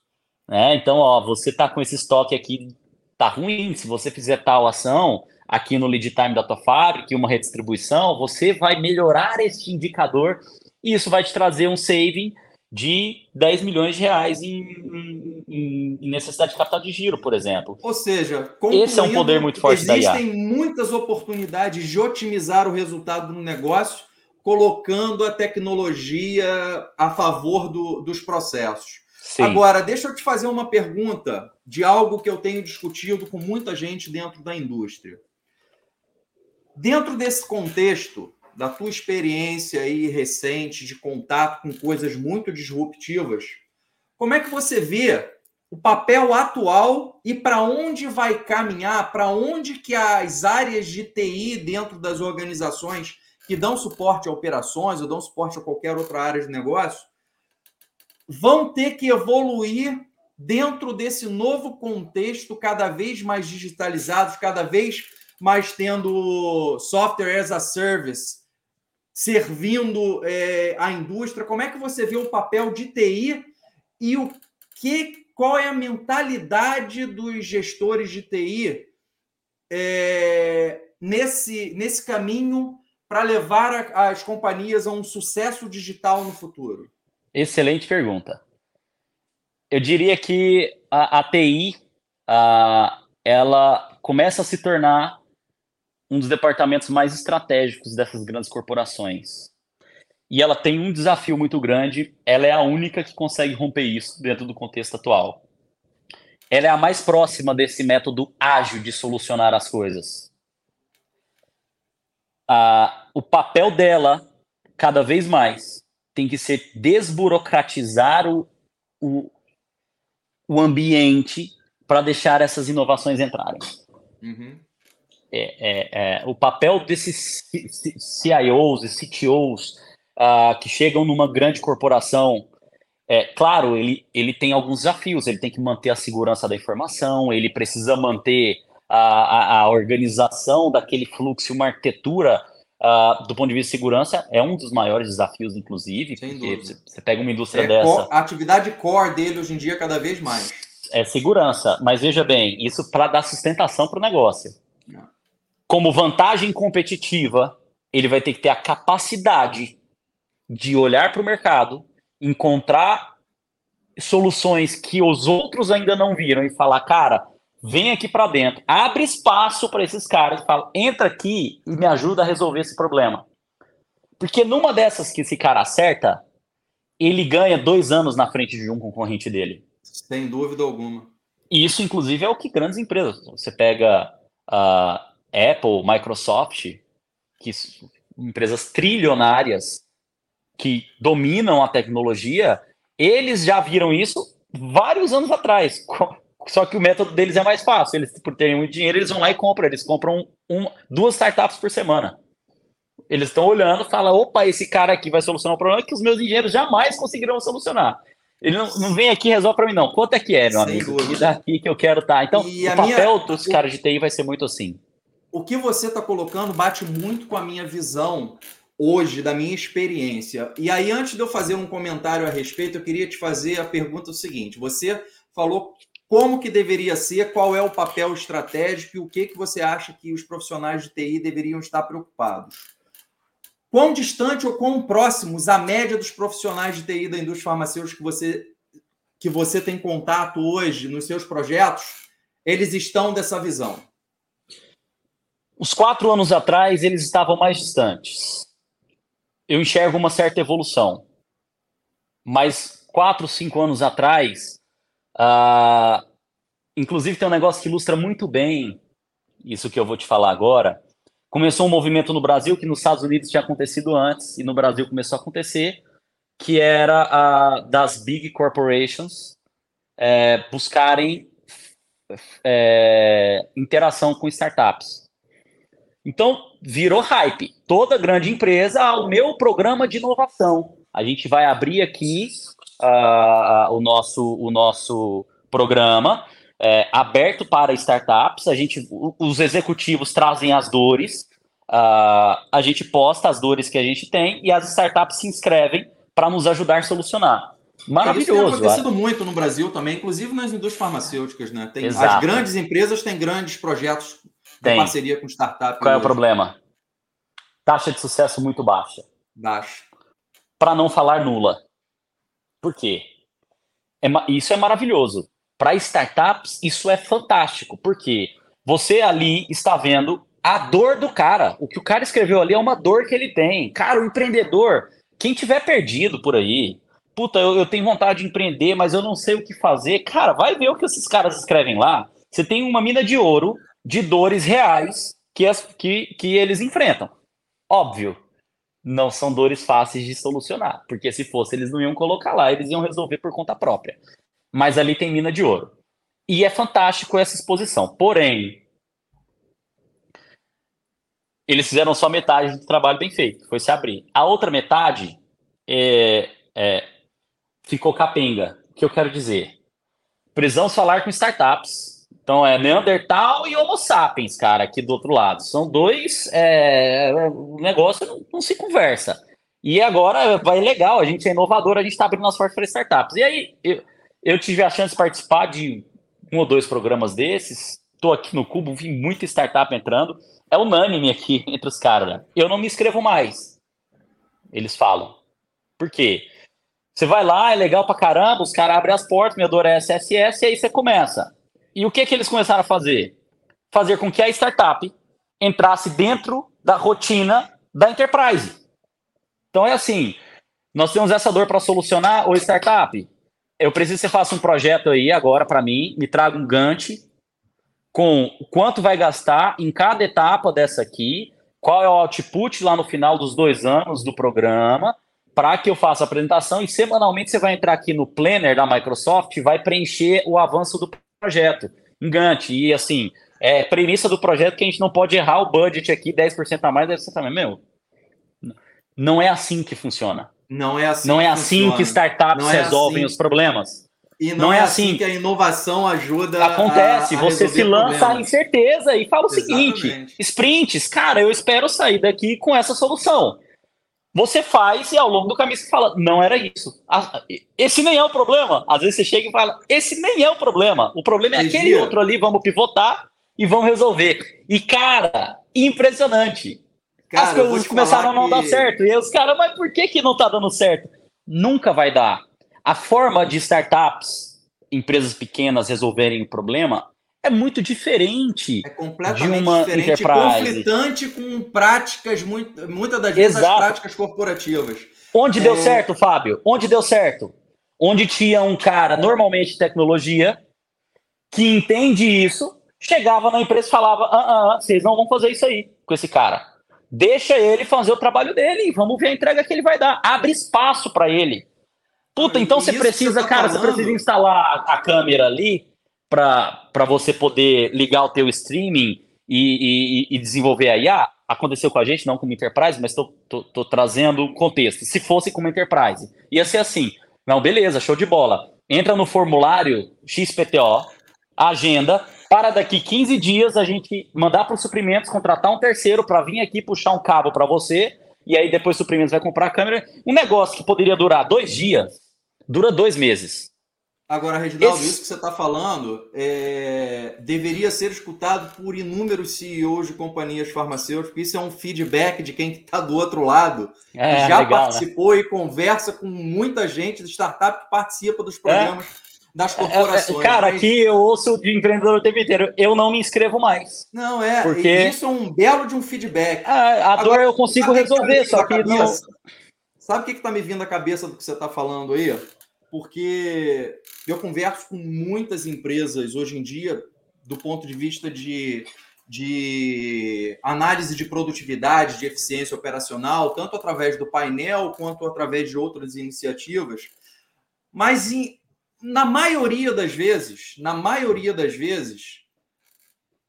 É, então, ó, você está com esse estoque aqui, tá ruim. Se você fizer tal ação, aqui no lead time da tua fábrica uma redistribuição, você vai melhorar este indicador e isso vai te trazer um saving de 10 milhões de reais em, em, em necessidade de capital de giro, por exemplo. Ou seja, esse é um poder muito forte da IA. Existem muitas oportunidades de otimizar o resultado do negócio, colocando a tecnologia a favor do, dos processos. Sim. Agora, deixa eu te fazer uma pergunta de algo que eu tenho discutido com muita gente dentro da indústria. Dentro desse contexto, da tua experiência aí recente de contato com coisas muito disruptivas, como é que você vê o papel atual e para onde vai caminhar, para onde que as áreas de TI dentro das organizações que dão suporte a operações ou dão suporte a qualquer outra área de negócio vão ter que evoluir dentro desse novo contexto cada vez mais digitalizado, cada vez mas tendo software as a service servindo é, a indústria. Como é que você vê o papel de TI e o que, qual é a mentalidade dos gestores de TI é, nesse, nesse caminho para levar a, as companhias a um sucesso digital no futuro? Excelente pergunta. Eu diria que a, a TI a, ela começa a se tornar um dos departamentos mais estratégicos dessas grandes corporações. E ela tem um desafio muito grande, ela é a única que consegue romper isso dentro do contexto atual. Ela é a mais próxima desse método ágil de solucionar as coisas. Ah, o papel dela, cada vez mais, tem que ser desburocratizar o, o, o ambiente para deixar essas inovações entrarem. Uhum é, é, é, o papel desses CIOs e CTOs uh, ah, que chegam numa grande corporação, é claro, ele, ele tem alguns desafios, ele tem que manter a segurança da informação, ele precisa manter a, a, a organização daquele fluxo, uma arquitetura uh, do ponto de vista de segurança, é um dos maiores desafios, inclusive, Sem porque você, você pega uma indústria é dessa... A atividade core dele hoje em dia é cada vez mais. É segurança, mas veja bem, isso para dar sustentação para o negócio como vantagem competitiva, ele vai ter que ter a capacidade de olhar para o mercado, encontrar soluções que os outros ainda não viram e falar, cara, vem aqui para dentro, abre espaço para esses caras, fala, entra aqui e me ajuda a resolver esse problema. Porque numa dessas que esse cara acerta, ele ganha dois anos na frente de um concorrente dele. Sem dúvida alguma. E isso, inclusive, é o que grandes empresas. Você pega uh, Apple, Microsoft, que empresas trilionárias que dominam a tecnologia, eles já viram isso vários anos atrás. Só que o método deles é mais fácil. Eles, por terem muito dinheiro, eles vão lá e compram. Eles compram um, duas startups por semana. Eles estão olhando, fala, opa, esse cara aqui vai solucionar um problema que os meus engenheiros jamais conseguirão solucionar. Ele não, não vem aqui e resolve para mim, não. Quanto é que é, meu Sem amigo? Dúvida. E daqui que eu quero estar. Tá. Então, e o papel minha... dos caras de TI vai ser muito assim. O que você está colocando bate muito com a minha visão hoje, da minha experiência. E aí, antes de eu fazer um comentário a respeito, eu queria te fazer a pergunta seguinte. Você falou como que deveria ser, qual é o papel estratégico e o que, que você acha que os profissionais de TI deveriam estar preocupados. Quão distante ou quão próximos a média dos profissionais de TI da indústria farmacêutica que você, que você tem contato hoje nos seus projetos, eles estão dessa visão? Os quatro anos atrás, eles estavam mais distantes. Eu enxergo uma certa evolução. Mas quatro, cinco anos atrás, uh, inclusive tem um negócio que ilustra muito bem isso que eu vou te falar agora começou um movimento no Brasil que nos Estados Unidos tinha acontecido antes e no Brasil começou a acontecer, que era a das big corporations é, buscarem é, interação com startups. Então virou hype. Toda grande empresa, ah, o meu programa de inovação. A gente vai abrir aqui uh, o nosso o nosso programa é, aberto para startups. A gente, os executivos trazem as dores, uh, a gente posta as dores que a gente tem e as startups se inscrevem para nos ajudar a solucionar. Maravilhoso. Isso tem acontecido muito no Brasil também, inclusive nas indústrias farmacêuticas, né? Tem, as grandes empresas têm grandes projetos de parceria com startups. Qual é o problema? Taxa de sucesso muito baixa. Baixa. Para não falar nula. Por quê? É, isso é maravilhoso. Para startups, isso é fantástico, porque você ali está vendo a dor do cara. O que o cara escreveu ali é uma dor que ele tem. Cara, o empreendedor, quem tiver perdido por aí, puta, eu, eu tenho vontade de empreender, mas eu não sei o que fazer. Cara, vai ver o que esses caras escrevem lá. Você tem uma mina de ouro de dores reais que, as, que, que eles enfrentam. Óbvio, não são dores fáceis de solucionar, porque se fosse, eles não iam colocar lá, eles iam resolver por conta própria mas ali tem mina de ouro. E é fantástico essa exposição. Porém, eles fizeram só metade do trabalho bem feito, foi se abrir. A outra metade é, é, ficou capenga. O que eu quero dizer? Precisamos falar com startups. Então é Neandertal e Homo sapiens, cara, aqui do outro lado. São dois. É, o negócio não, não, se conversa. E agora vai legal, a gente é inovador, a gente está abrindo as portas para startups. E aí, eu, eu tive a chance de participar de um ou dois programas desses. Estou aqui no Cubo, vi muita startup entrando. É unânime aqui entre os caras. Né? Eu não me inscrevo mais. Eles falam. Por quê? Você vai lá, é legal pra caramba, os caras abrem as portas, me adora SSS, e aí você começa. E o que, que eles começaram a fazer? Fazer com que a startup entrasse dentro da rotina da enterprise. Então é assim, nós temos essa dor para solucionar, ou startup, eu preciso que você faça um projeto aí agora para mim, me traga um Gantt com quanto vai gastar em cada etapa dessa aqui, qual é o output lá no final dos dois anos do programa, para que eu faça a apresentação e semanalmente você vai entrar aqui no Planner da Microsoft e vai preencher o avanço do projeto em Gantt. E assim, é premissa do projeto que a gente não pode errar o budget aqui 10% a mais, 10% a mais. Meu, não é assim que funciona. Não é assim. Não é assim que startups é resolvem assim. os problemas. E não, não é, é assim. assim. que a inovação ajuda. Acontece, a, a você se lança a incerteza e fala o Exatamente. seguinte: sprints, cara, eu espero sair daqui com essa solução. Você faz e ao longo do caminho você fala, não era isso. Esse nem é o problema. Às vezes você chega e fala, esse nem é o problema. O problema é aquele outro ali, vamos pivotar e vamos resolver. E, cara, impressionante. Cara, As coisas começaram a não que... dar certo. E aí os caras, mas por que, que não tá dando certo? Nunca vai dar. A forma de startups, empresas pequenas resolverem o problema é muito diferente é completamente de uma diferente, enterprise. conflitante com práticas, muito, muitas das vezes Exato. práticas corporativas. Onde é... deu certo, Fábio? Onde deu certo? Onde tinha um cara, normalmente de tecnologia, que entende isso, chegava na empresa e falava: ah, ah, ah, vocês não vão fazer isso aí com esse cara. Deixa ele fazer o trabalho dele, vamos ver a entrega que ele vai dar. Abre espaço para ele. Puta, então você precisa, tá cara, falando. você precisa instalar a câmera ali para você poder ligar o teu streaming e, e, e, desenvolver a IA. aconteceu com a gente, não como Enterprise, mas estou trazendo contexto. Se fosse como Enterprise, ia ser assim. Não, beleza, show de bola. Entra no formulário XPTO, agenda, para daqui 15 dias a gente mandar para os suprimentos, contratar um terceiro para vir aqui puxar um cabo para você, e aí depois o suprimentos vai comprar a câmera. Um negócio que poderia durar dois dias, dura dois meses. Agora, Reginaldo, Esse... isso que você está falando é... deveria ser escutado por inúmeros CEOs de companhias farmacêuticas. Isso é um feedback de quem está do outro lado, é, já legal, né? participou né? e conversa com muita gente de startup que participa dos programas é. das é, é, corporações. cara, aqui eu ouço de empreendedor o tempo inteiro. Eu não me inscrevo mais. Não, é. Porque... Isso é um belo de um feedback. a Agora, dor eu consigo resolver, só que não. Sabe o que está me vindo à cabeça do que você está falando aí? Porque eu converso com muitas empresas hoje em dia do ponto de vista de, de análise de produtividade, de eficiência operacional, tanto através do painel quanto através de outras iniciativas. Mas em, na maioria das vezes, na maioria das vezes,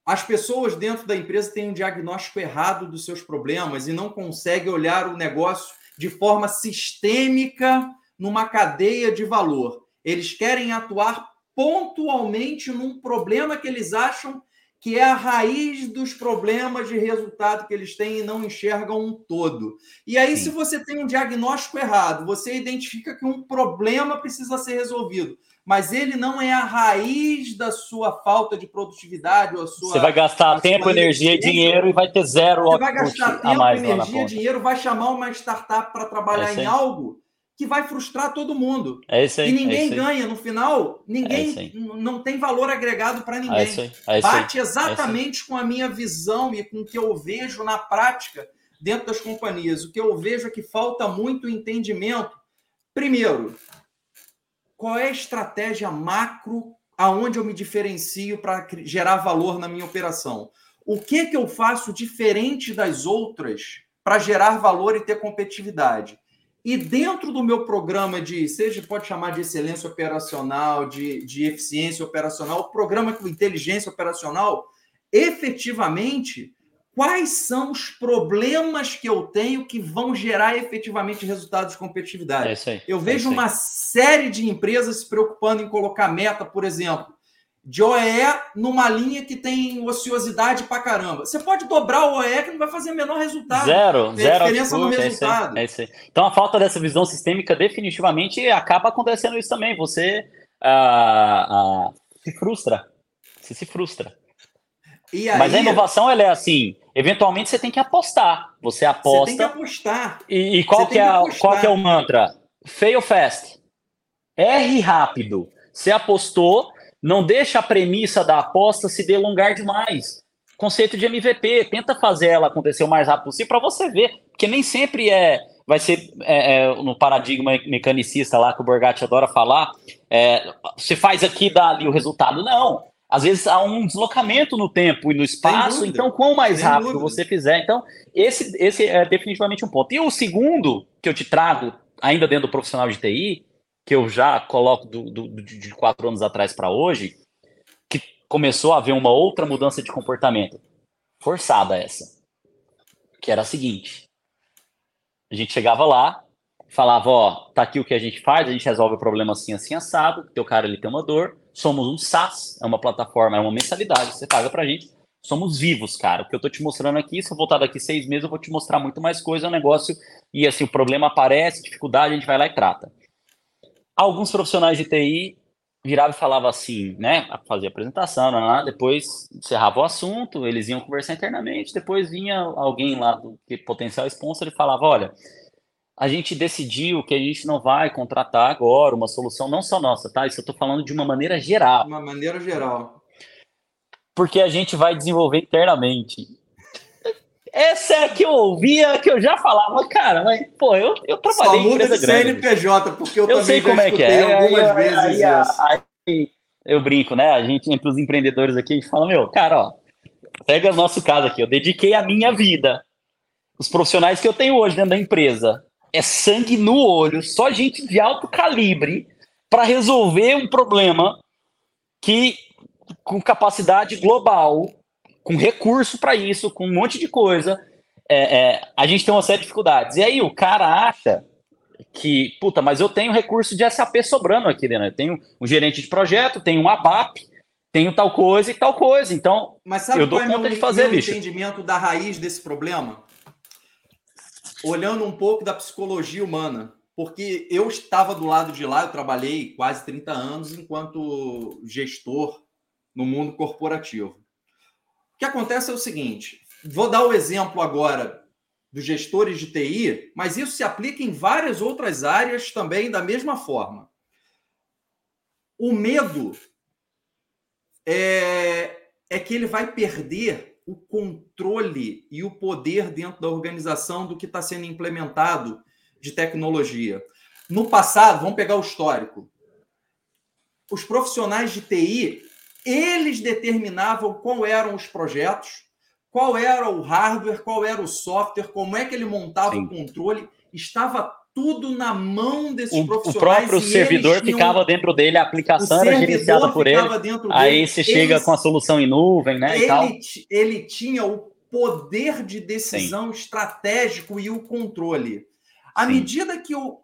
as pessoas dentro da empresa têm um diagnóstico errado dos seus problemas e não conseguem olhar o negócio de forma sistêmica numa cadeia de valor. Eles querem atuar pontualmente num problema que eles acham que é a raiz dos problemas de resultado que eles têm e não enxergam um todo. E aí, Sim. se você tem um diagnóstico errado, você identifica que um problema precisa ser resolvido, mas ele não é a raiz da sua falta de produtividade ou a sua. Você vai gastar tempo, energia e dinheiro e vai ter zero. Você vai gastar tempo, energia, dinheiro, vai chamar uma startup para trabalhar é em algo que vai frustrar todo mundo. É isso aí. E ninguém é ganha no final, ninguém é não tem valor agregado para ninguém. É isso aí, é isso Bate é exatamente com a minha visão e com o que eu vejo na prática dentro das companhias. O que eu vejo é que falta muito entendimento. Primeiro, qual é a estratégia macro aonde eu me diferencio para gerar valor na minha operação? O que que eu faço diferente das outras para gerar valor e ter competitividade? E dentro do meu programa de, seja pode chamar de excelência operacional, de, de eficiência operacional, programa com inteligência operacional, efetivamente, quais são os problemas que eu tenho que vão gerar efetivamente resultados de competitividade? É aí, eu é vejo é uma série de empresas se preocupando em colocar meta, por exemplo, de OE numa linha que tem ociosidade pra caramba. Você pode dobrar o OE que não vai fazer o menor resultado. Zero, tem zero. diferença no resultado. É isso, é isso então a falta dessa visão sistêmica definitivamente acaba acontecendo isso também. Você ah, ah, se frustra. Você se frustra. Aí, Mas a inovação ela é assim, eventualmente você tem que apostar. Você aposta. Você tem que apostar. E, e qual, que é, que qual que é o mantra? Fail fast. Erre rápido. Você apostou, não deixa a premissa da aposta se delongar demais. Conceito de MVP, tenta fazer ela acontecer o mais rápido possível para você ver, porque nem sempre é vai ser é, é, no paradigma mecanicista lá que o Borgatti adora falar, é, você faz aqui dá ali o resultado. Não, às vezes há um deslocamento no tempo e no espaço, então quanto mais rápido você fizer, então esse, esse é definitivamente um ponto. E o segundo que eu te trago, ainda dentro do profissional de TI, que eu já coloco do, do, de quatro anos atrás para hoje, que começou a haver uma outra mudança de comportamento. Forçada essa. Que era a seguinte. A gente chegava lá, falava, ó, tá aqui o que a gente faz, a gente resolve o problema assim, assim, assado, teu cara ele tem uma dor, somos um SaaS, é uma plataforma, é uma mensalidade, você paga pra gente, somos vivos, cara. O que eu tô te mostrando aqui, se eu voltar daqui seis meses, eu vou te mostrar muito mais coisa, o negócio, e assim, o problema aparece, dificuldade, a gente vai lá e trata alguns profissionais de TI viravam e falavam assim, né? Fazia apresentação, não, depois encerrava o assunto, eles iam conversar internamente, depois vinha alguém lá do potencial sponsor e falava, olha, a gente decidiu que a gente não vai contratar agora uma solução não só nossa, tá? Isso eu estou falando de uma maneira geral. Uma maneira geral. Porque a gente vai desenvolver internamente. Essa é a que eu ouvia, que eu já falava, cara, mas, pô, eu, eu trabalhei Só em empresa de. CNPJ, porque eu, eu também sei como é que é. algumas aí, vezes. Aí, aí, eu brinco, né? A gente, entre os empreendedores aqui, a gente fala, meu, cara, ó, pega o nosso caso aqui, eu dediquei a minha vida. Os profissionais que eu tenho hoje dentro da empresa é sangue no olho, só gente de alto calibre para resolver um problema que com capacidade global com recurso para isso, com um monte de coisa. é, é, a gente tem uma série de dificuldades. E aí o cara acha que, puta, mas eu tenho recurso de SAP sobrando aqui, né? Eu tenho um gerente de projeto, tenho um ABAP, tenho tal coisa e tal coisa. Então, mas sabe eu dou conta é de fazer, meu bicho. entendimento da raiz desse problema? Olhando um pouco da psicologia humana. Porque eu estava do lado de lá, eu trabalhei quase 30 anos enquanto gestor no mundo corporativo. Que acontece é o seguinte: vou dar o exemplo agora dos gestores de TI, mas isso se aplica em várias outras áreas também da mesma forma. O medo é, é que ele vai perder o controle e o poder dentro da organização do que está sendo implementado de tecnologia. No passado, vamos pegar o histórico. Os profissionais de TI, eles determinavam qual eram os projetos, qual era o hardware, qual era o software, como é que ele montava Sim. o controle, estava tudo na mão desses o, profissionais. O próprio servidor tinham... ficava dentro dele, a aplicação era gerenciada por ele. Aí você chega com a solução em nuvem, né? Ele, ele tinha o poder de decisão Sim. estratégico e o controle. À Sim. medida que o,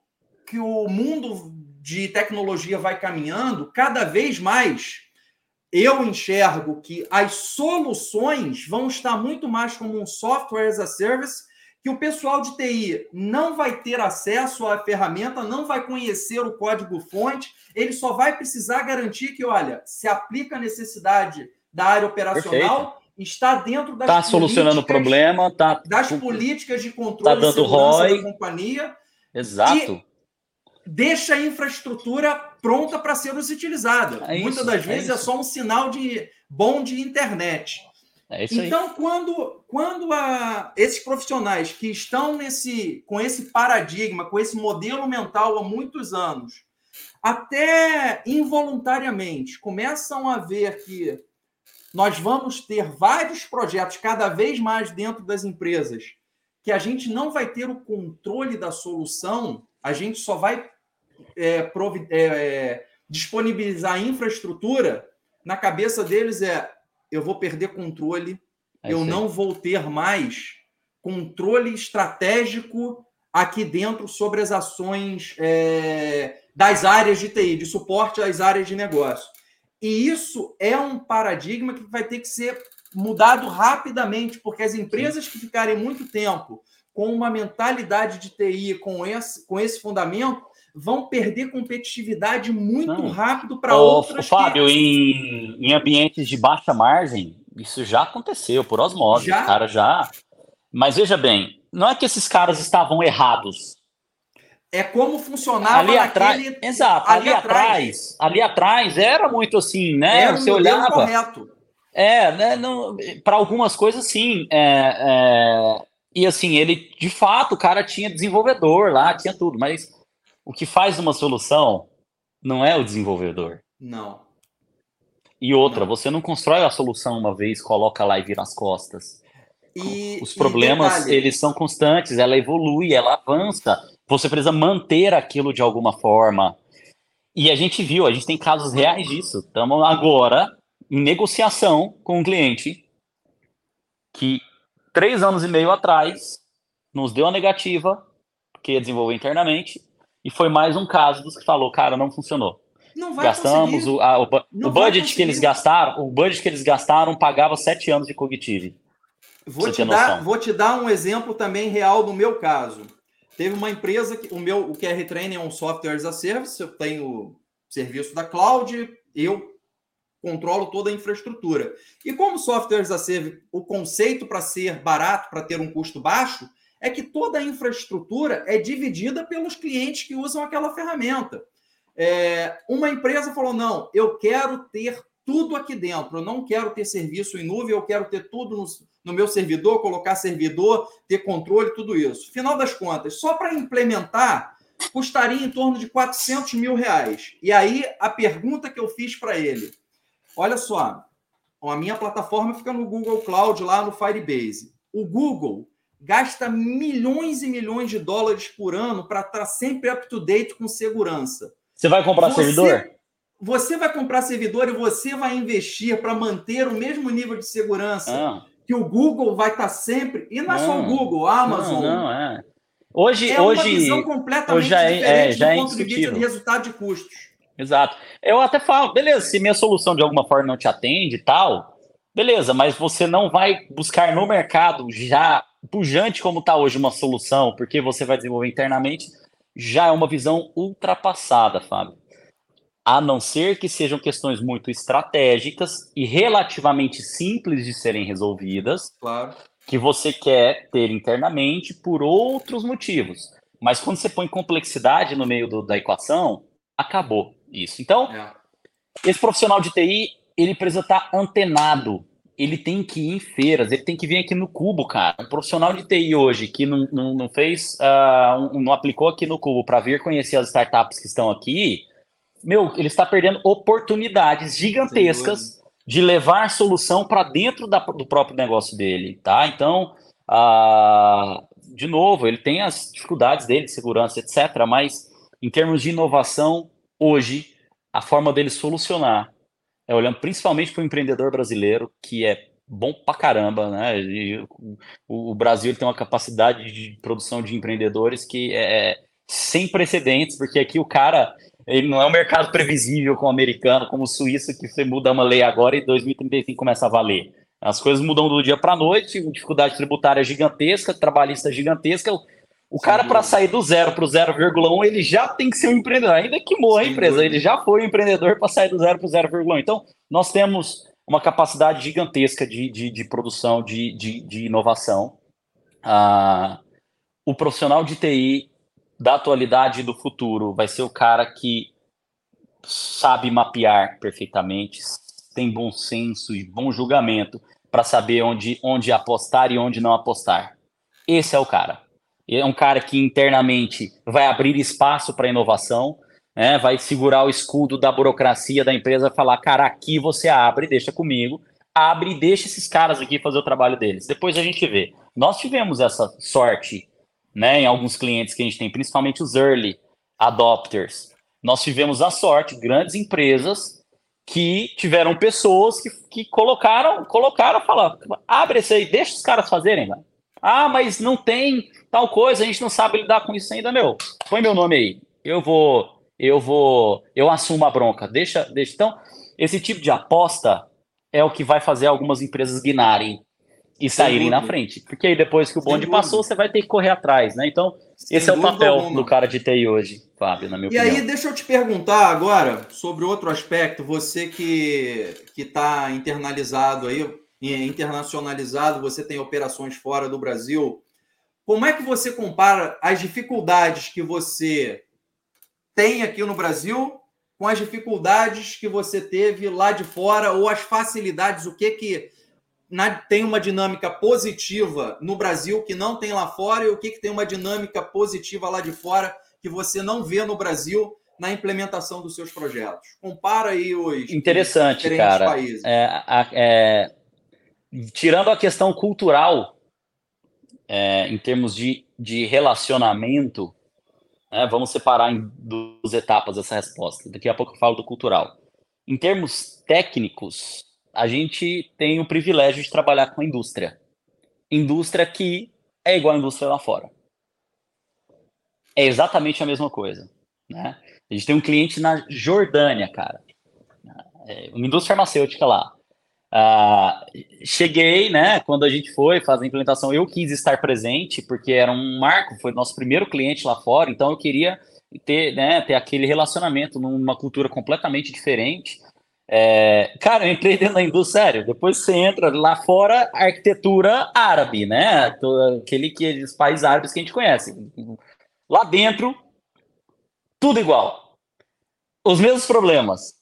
que o mundo de tecnologia vai caminhando, cada vez mais eu enxergo que as soluções vão estar muito mais como um software as a service, que o pessoal de TI não vai ter acesso à ferramenta, não vai conhecer o código-fonte, ele só vai precisar garantir que, olha, se aplica a necessidade da área operacional, Perfeito. está dentro das Está solucionando o problema, tá, das políticas de controle tá dando ROI. da companhia. Exato deixa a infraestrutura pronta para ser utilizada. É Muitas das é vezes é, é, só um sinal de bom de internet. É então, quando, quando a, esses profissionais que estão nesse, com esse paradigma, com esse modelo mental há muitos anos, até involuntariamente começam a ver que nós vamos ter vários projetos cada vez mais dentro das empresas, que a gente não vai ter o controle da solução, a gente só vai é, é, é, disponibilizar a infraestrutura, na cabeça deles é: eu vou perder controle, é eu não vou ter mais controle estratégico aqui dentro sobre as ações é, das áreas de TI, de suporte às áreas de negócio. E isso é um paradigma que vai ter que ser mudado rapidamente, porque as empresas Sim. que ficarem muito tempo com uma mentalidade de TI, com esse, com esse fundamento, vão perder competitividade muito Não. rápido para outras. Fábio, que... em, em ambientes de baixa margem, isso já aconteceu por osmose. Já? cara já. Mas veja bem, não é que esses caras estavam errados. É como funcionava ali atrás. Exato, ali, ali atrás, atrás, ali atrás era muito assim, né? Era Você olhava. Correto. É, né? Para algumas coisas, sim. É, é, e assim, ele de fato, o cara tinha desenvolvedor lá, tinha tudo, mas o que faz uma solução não é o desenvolvedor. Não. E outra, não. você não constrói a solução uma vez, coloca lá e vira as costas. E, Os problemas, eles são constantes, ela evolui, ela avança. Você precisa manter aquilo de alguma forma. E a gente viu, a gente tem casos reais disso. Estamos agora em negociação com um cliente que três anos e meio atrás nos deu a negativa, porque ia desenvolver internamente, e foi mais um caso dos que falou, cara, não funcionou. Não Gastamos o, a, o, o budget que eles gastaram, o budget que eles gastaram pagava sete anos de cognitive. Vou te, dar, vou te dar um exemplo também real do meu caso. Teve uma empresa que o meu o QR Training é um software as a service, eu tenho serviço da cloud, eu controlo toda a infraestrutura. E como software as a service, o conceito para ser barato, para ter um custo baixo, é que toda a infraestrutura é dividida pelos clientes que usam aquela ferramenta. É, uma empresa falou: não, eu quero ter tudo aqui dentro, eu não quero ter serviço em nuvem, eu quero ter tudo no, no meu servidor, colocar servidor, ter controle, tudo isso. Final das contas, só para implementar custaria em torno de 400 mil reais. E aí a pergunta que eu fiz para ele: olha só, a minha plataforma fica no Google Cloud, lá no Firebase. O Google gasta milhões e milhões de dólares por ano para estar sempre up to date com segurança. Você vai comprar você, servidor? Você vai comprar servidor e você vai investir para manter o mesmo nível de segurança ah. que o Google vai estar tá sempre. E não é só o Google, a Amazon. Não, não é. Hoje, é hoje, uma visão completamente hoje já é, diferente é, já do é ponto de vista de resultado de custos. Exato. Eu até falo, beleza, se minha solução de alguma forma não te atende e tal, beleza, mas você não vai buscar no mercado já pujante como está hoje uma solução, porque você vai desenvolver internamente, já é uma visão ultrapassada, Fábio. A não ser que sejam questões muito estratégicas e relativamente simples de serem resolvidas. Claro. Que você quer ter internamente por outros motivos. Mas quando você põe complexidade no meio do, da equação, acabou isso. Então, é. esse profissional de TI, ele precisa estar antenado ele tem que ir em feiras, ele tem que vir aqui no Cubo, cara. Um profissional de TI hoje que não, não, não fez, uh, não aplicou aqui no Cubo para vir conhecer as startups que estão aqui, meu, ele está perdendo oportunidades gigantescas de levar solução para dentro da, do próprio negócio dele, tá? Então, uh, de novo, ele tem as dificuldades dele, segurança, etc. Mas em termos de inovação, hoje, a forma dele solucionar é olhando principalmente para o empreendedor brasileiro, que é bom pra caramba, né? E o, o Brasil tem uma capacidade de produção de empreendedores que é, é sem precedentes, porque aqui o cara ele não é um mercado previsível como o americano, como o suíço, que você muda uma lei agora e 2035 começa a valer. As coisas mudam do dia para a noite, dificuldade tributária gigantesca, trabalhista gigantesca, o cara, para sair do zero para o 0,1, ele já tem que ser um empreendedor. Ainda que morra a empresa, ele já foi um empreendedor para sair do zero para o 0,1. Então, nós temos uma capacidade gigantesca de, de, de produção, de, de, de inovação. Ah, o profissional de TI da atualidade e do futuro vai ser o cara que sabe mapear perfeitamente, tem bom senso e bom julgamento para saber onde, onde apostar e onde não apostar. Esse é o cara é um cara que internamente vai abrir espaço para inovação, né? vai segurar o escudo da burocracia da empresa, falar, cara, aqui você abre, deixa comigo, abre e deixa esses caras aqui fazer o trabalho deles. Depois a gente vê. Nós tivemos essa sorte, né, em alguns clientes que a gente tem, principalmente os early adopters. Nós tivemos a sorte, grandes empresas que tiveram pessoas que, que colocaram, colocaram, falar, abre esse aí, deixa os caras fazerem. Ah, mas não tem tal coisa, a gente não sabe lidar com isso ainda, meu. Põe meu nome aí. Eu vou, eu vou, eu assumo a bronca. Deixa, deixa. Então, esse tipo de aposta é o que vai fazer algumas empresas guinarem e saírem na frente. Porque aí depois que o bonde passou, você vai ter que correr atrás, né? Então, Sem esse é o papel alguma. do cara de TI hoje, Fábio, na minha e opinião. E aí, deixa eu te perguntar agora sobre outro aspecto. Você que está internalizado aí, internacionalizado, você tem operações fora do Brasil. Como é que você compara as dificuldades que você tem aqui no Brasil com as dificuldades que você teve lá de fora ou as facilidades? O que que na, tem uma dinâmica positiva no Brasil que não tem lá fora e o que, que tem uma dinâmica positiva lá de fora que você não vê no Brasil na implementação dos seus projetos? Compara aí os interessante, cara. Países. É, é, tirando a questão cultural é, em termos de, de relacionamento, né, vamos separar em duas etapas essa resposta. Daqui a pouco eu falo do cultural. Em termos técnicos, a gente tem o privilégio de trabalhar com a indústria. Indústria que é igual à indústria lá fora. É exatamente a mesma coisa. Né? A gente tem um cliente na Jordânia, cara. É uma indústria farmacêutica lá. Uh, cheguei, né? Quando a gente foi fazer a implementação, eu quis estar presente, porque era um marco, foi nosso primeiro cliente lá fora, então eu queria ter, né, ter aquele relacionamento numa cultura completamente diferente. É, cara, eu entrei dentro da indústria, sério. Depois você entra lá fora, arquitetura árabe, né? Aquele que os países árabes que a gente conhece. Lá dentro, tudo igual. Os mesmos problemas,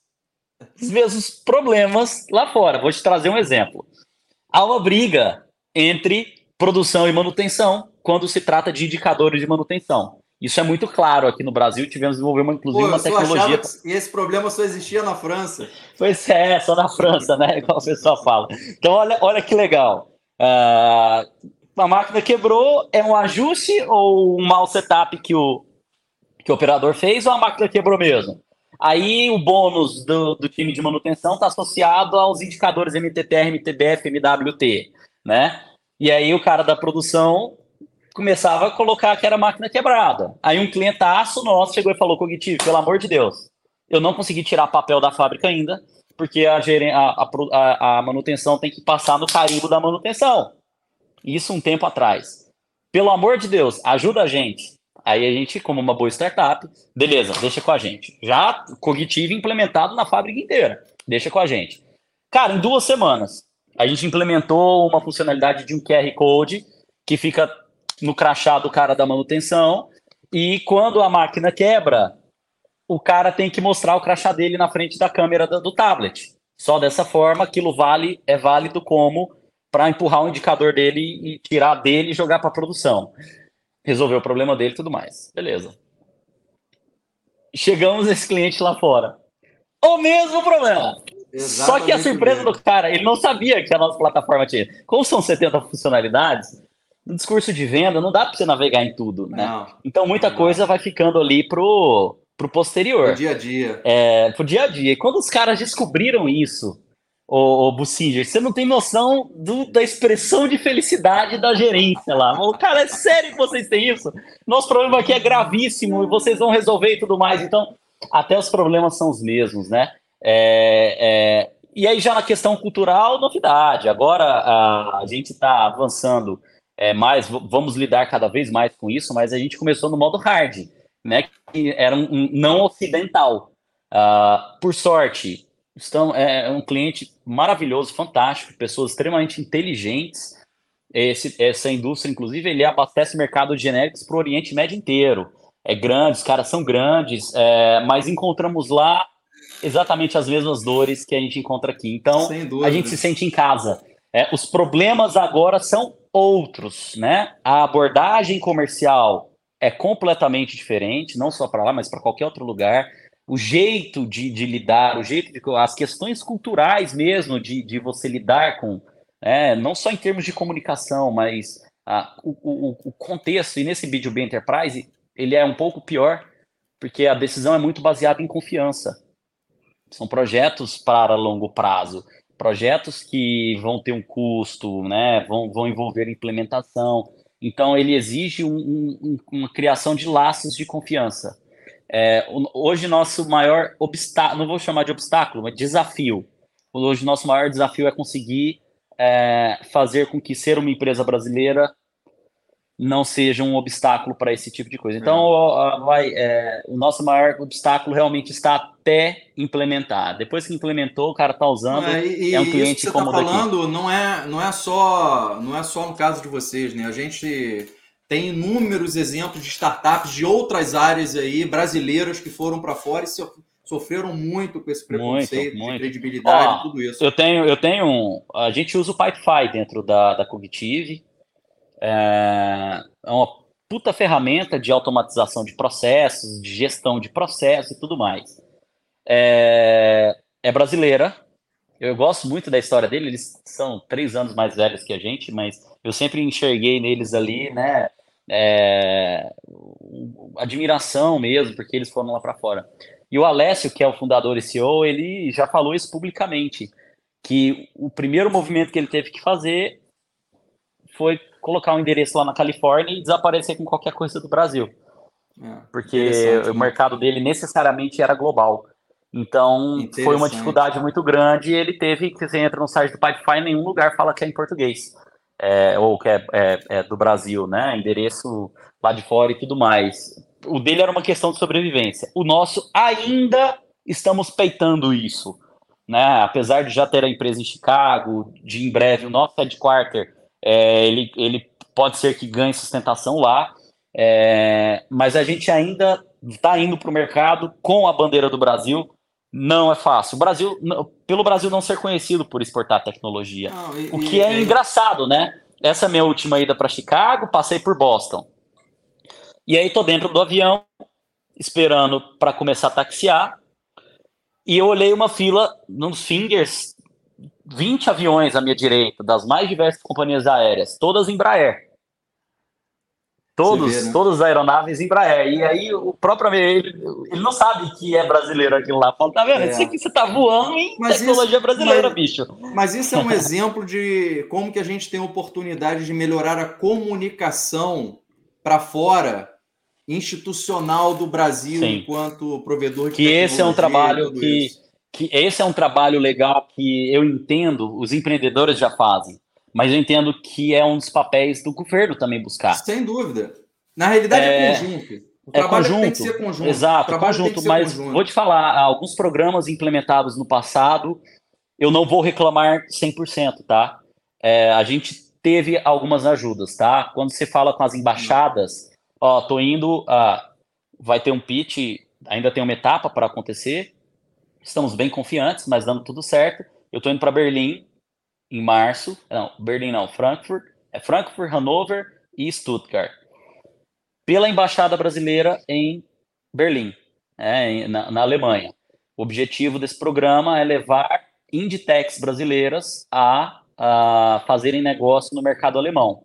os mesmos problemas lá fora. Vou te trazer um exemplo. Há uma briga entre produção e manutenção quando se trata de indicadores de manutenção. Isso é muito claro aqui no Brasil. Tivemos desenvolver uma, inclusive Pô, uma tecnologia. E esse problema só existia na França. Pois é, só na França, né? Igual o pessoal fala. Então, olha, olha que legal. Uh, a máquina quebrou, é um ajuste ou um mau setup que o, que o operador fez, ou a máquina quebrou mesmo? Aí o bônus do, do time de manutenção está associado aos indicadores MTTR, MTBF, MWT. né? E aí o cara da produção começava a colocar que era máquina quebrada. Aí um clientaço nosso chegou e falou, Cognitivo, pelo amor de Deus, eu não consegui tirar papel da fábrica ainda, porque a, a, a, a manutenção tem que passar no carimbo da manutenção. Isso um tempo atrás. Pelo amor de Deus, ajuda a gente. Aí a gente, como uma boa startup, beleza, deixa com a gente. Já cognitivo implementado na fábrica inteira. Deixa com a gente. Cara, em duas semanas, a gente implementou uma funcionalidade de um QR Code que fica no crachá do cara da manutenção. E quando a máquina quebra, o cara tem que mostrar o crachá dele na frente da câmera do, tablet. Só dessa forma, aquilo vale é válido como para empurrar o indicador dele e tirar dele e jogar para produção. Resolver o problema dele e tudo mais. Beleza. Chegamos esse cliente lá fora. O mesmo problema. Exatamente Só que a surpresa do cara, ele não sabia que a nossa plataforma tinha. Como são 70 funcionalidades, no discurso de venda não dá para você navegar em tudo, né? Não, então muita não. coisa vai ficando ali pro, pro posterior. Pro dia a dia. É, pro dia a dia. E quando os caras descobriram isso, o, o Bussinger, você não tem noção do, da expressão de felicidade da gerência lá. O cara, é sério que vocês têm isso? Nosso problema aqui é gravíssimo e vocês vão resolver e tudo mais. Então, até os problemas são os mesmos, né? É, é, e aí, já na questão cultural, novidade. Agora a, a gente está avançando é, mais, vamos lidar cada vez mais com isso, mas a gente começou no modo hard, né? Que era um, um não ocidental. Uh, por sorte, estão, é, é um cliente maravilhoso, fantástico, pessoas extremamente inteligentes. Esse, essa indústria, inclusive, ele abastece mercado de genéricos para o Oriente Médio inteiro. É grande, os caras são grandes, é, mas encontramos lá exatamente as mesmas dores que a gente encontra aqui. Então, a gente se sente em casa. É, os problemas agora são outros, né? A abordagem comercial é completamente diferente, não só para lá, mas para qualquer outro lugar. O jeito de, de, lidar, o jeito de. as questões culturais mesmo de, de você lidar com, é, não só em termos de comunicação, mas a, o, o, o, contexto, e nesse B2B Enterprise, ele é um pouco pior, porque a decisão é muito baseada em confiança. São projetos para longo prazo projetos que vão ter um custo, né, vão, vão envolver implementação. Então, ele exige um, um, uma criação de laços de confiança. É, hoje, nosso maior obstáculo, não vou chamar de obstáculo, mas desafio. Hoje, nosso maior desafio é conseguir é, fazer com que ser uma empresa brasileira não seja um obstáculo para esse tipo de coisa. Então, é. vai, é, o nosso maior obstáculo realmente está até implementar. Depois que implementou, o cara está usando, é, e, é um cliente isso que você está falando não é, não é só não é só no caso de vocês, né? A gente tem inúmeros exemplos de startups de outras áreas aí brasileiras que foram para fora e se, sofreram muito com esse preconceito, muito, muito. credibilidade, Ó, tudo isso. Eu tenho, eu tenho um, a gente usa o Pipefy dentro da, da Cognitive é, é uma puta ferramenta de automatização de processos, de gestão de processos e tudo mais. É, é brasileira. Eu gosto muito da história dele. Eles são três anos mais velhos que a gente, mas eu sempre enxerguei neles ali, né? É, admiração mesmo, porque eles foram lá para fora. E o Alessio, que é o fundador e CEO, ele já falou isso publicamente, que o primeiro movimento que ele teve que fazer foi colocar um endereço lá na Califórnia e desaparecer com qualquer coisa do Brasil. É, porque o mercado dele necessariamente era global. Então, foi uma dificuldade muito grande e ele teve que você entra no site do Pipefy em nenhum lugar fala que é em português. É, ou que é, é, é, do Brasil, né? Endereço lá de fora e tudo mais. O dele era uma questão de sobrevivência. O nosso ainda estamos peitando isso. Né? Apesar de já ter a empresa em Chicago, de em breve o nosso headquarter é, ele, ele pode ser que ganhe sustentação lá, é, mas a gente ainda está indo para o mercado com a bandeira do Brasil. Não é fácil. O Brasil, pelo Brasil não ser conhecido por exportar tecnologia, não, e, o que é e, engraçado, né? Essa é minha última ida para Chicago, passei por Boston. E aí tô dentro do avião, esperando para começar a taxiar, e eu olhei uma fila nos fingers 20 aviões à minha direita, das mais diversas companhias aéreas, todas Embraer. Todos, vê, né? todas as aeronaves Embraer. E aí o próprio ele, ele não sabe que é brasileiro aquilo lá. Fala, tá vendo? É. Isso aqui você tá voando em mas tecnologia isso, brasileira, mas, bicho. Mas isso é um exemplo de como que a gente tem oportunidade de melhorar a comunicação para fora institucional do Brasil Sim. enquanto provedor de que esse é um trabalho que, que esse é um trabalho legal que eu entendo os empreendedores já fazem mas eu entendo que é um dos papéis do governo também buscar. Sem dúvida. Na realidade é, é conjunto. O é conjunto. tem que ser conjunto. Exato, conjunto. Mas conjunto. vou te falar, alguns programas implementados no passado, eu não vou reclamar 100%, tá? É, a gente teve algumas ajudas, tá? Quando você fala com as embaixadas, ó, tô indo, ah, vai ter um pitch, ainda tem uma etapa para acontecer, estamos bem confiantes, mas dando tudo certo. Eu tô indo para Berlim, em março. Não, Berlim não, Frankfurt. É Frankfurt, Hannover e Stuttgart. Pela Embaixada Brasileira em Berlim, é, na, na Alemanha. O objetivo desse programa é levar Inditex brasileiras a, a fazerem negócio no mercado alemão.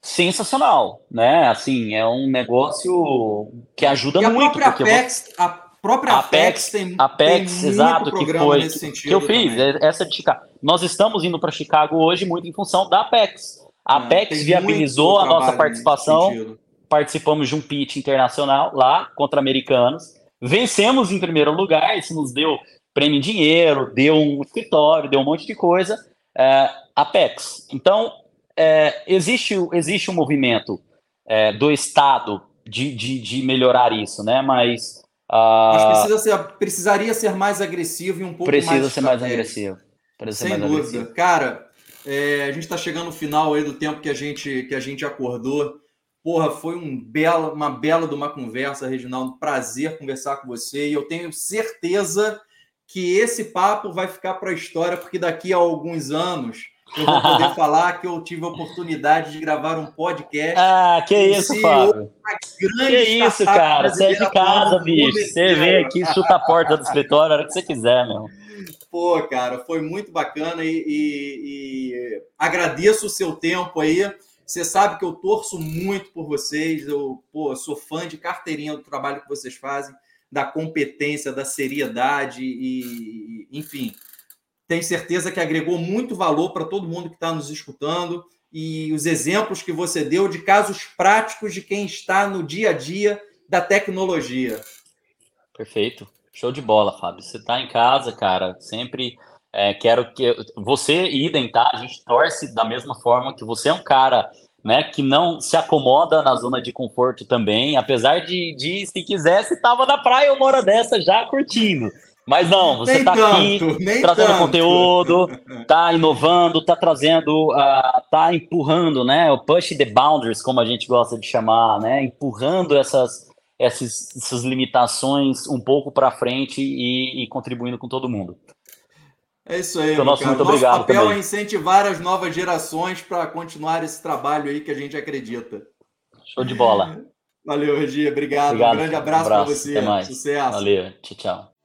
Sensacional, né? Assim, é um negócio que ajuda e muito. A própria a própria Apex, Apex tem, Apex, tem exato, que foi que eu fiz, também. essa de Chicago. Nós estamos indo para Chicago hoje muito em função da Apex. A é, Apex viabilizou a nossa participação. Participamos de um pitch internacional lá contra americanos. Vencemos em primeiro lugar, isso nos deu prêmio em dinheiro, deu um escritório, deu um monte de coisa. É, Apex. Então, é, existe, existe um movimento é, do Estado de, de, de melhorar isso, né? Mas ah, precisa ser, precisaria ser mais agressivo e um pouco precisa mais. Precisa ser mais agressivo. Precisa Sem dúvida. Agressivo. Cara, é, a gente está chegando no final aí do tempo que a gente, que a gente acordou. Porra, foi um bela, uma bela de uma conversa, Reginaldo. Prazer conversar com você. E eu tenho certeza que esse papo vai ficar para a história, porque daqui a alguns anos eu vou poder falar que eu tive a oportunidade de gravar um podcast. Ah, que isso, Fábio. Que isso, cara. Você é de casa, bicho. Você vem aqui, chuta a porta do escritório a hora que você quiser, meu. Pô, cara, foi muito bacana e, e, e agradeço o seu tempo aí. Você sabe que eu torço muito por vocês. Eu pô, sou fã de carteirinha do trabalho que vocês fazem, da competência, da seriedade e, enfim tenho certeza que agregou muito valor para todo mundo que está nos escutando e os exemplos que você deu de casos práticos de quem está no dia a dia da tecnologia. Perfeito. Show de bola, Fábio. Você está em casa, cara. Sempre é, quero que você idem, tá? A gente torce da mesma forma que você é um cara né, que não se acomoda na zona de conforto também, apesar de, de se quisesse, estava na praia uma hora dessa já curtindo. Mas não, você está aqui trazendo tanto. conteúdo, está inovando, está trazendo, está uh, empurrando, né? O push the boundaries, como a gente gosta de chamar, né? Empurrando essas, essas, essas limitações um pouco para frente e, e, contribuindo com todo mundo. É isso aí, então, nosso, muito nosso obrigado papel também. é incentivar as novas gerações para continuar esse trabalho aí que a gente acredita. Show de bola. Valeu, Regi. Obrigado. obrigado. Um grande abraço, um abraço para você. Até mais. Sucesso. Valeu. Tchau, tchau.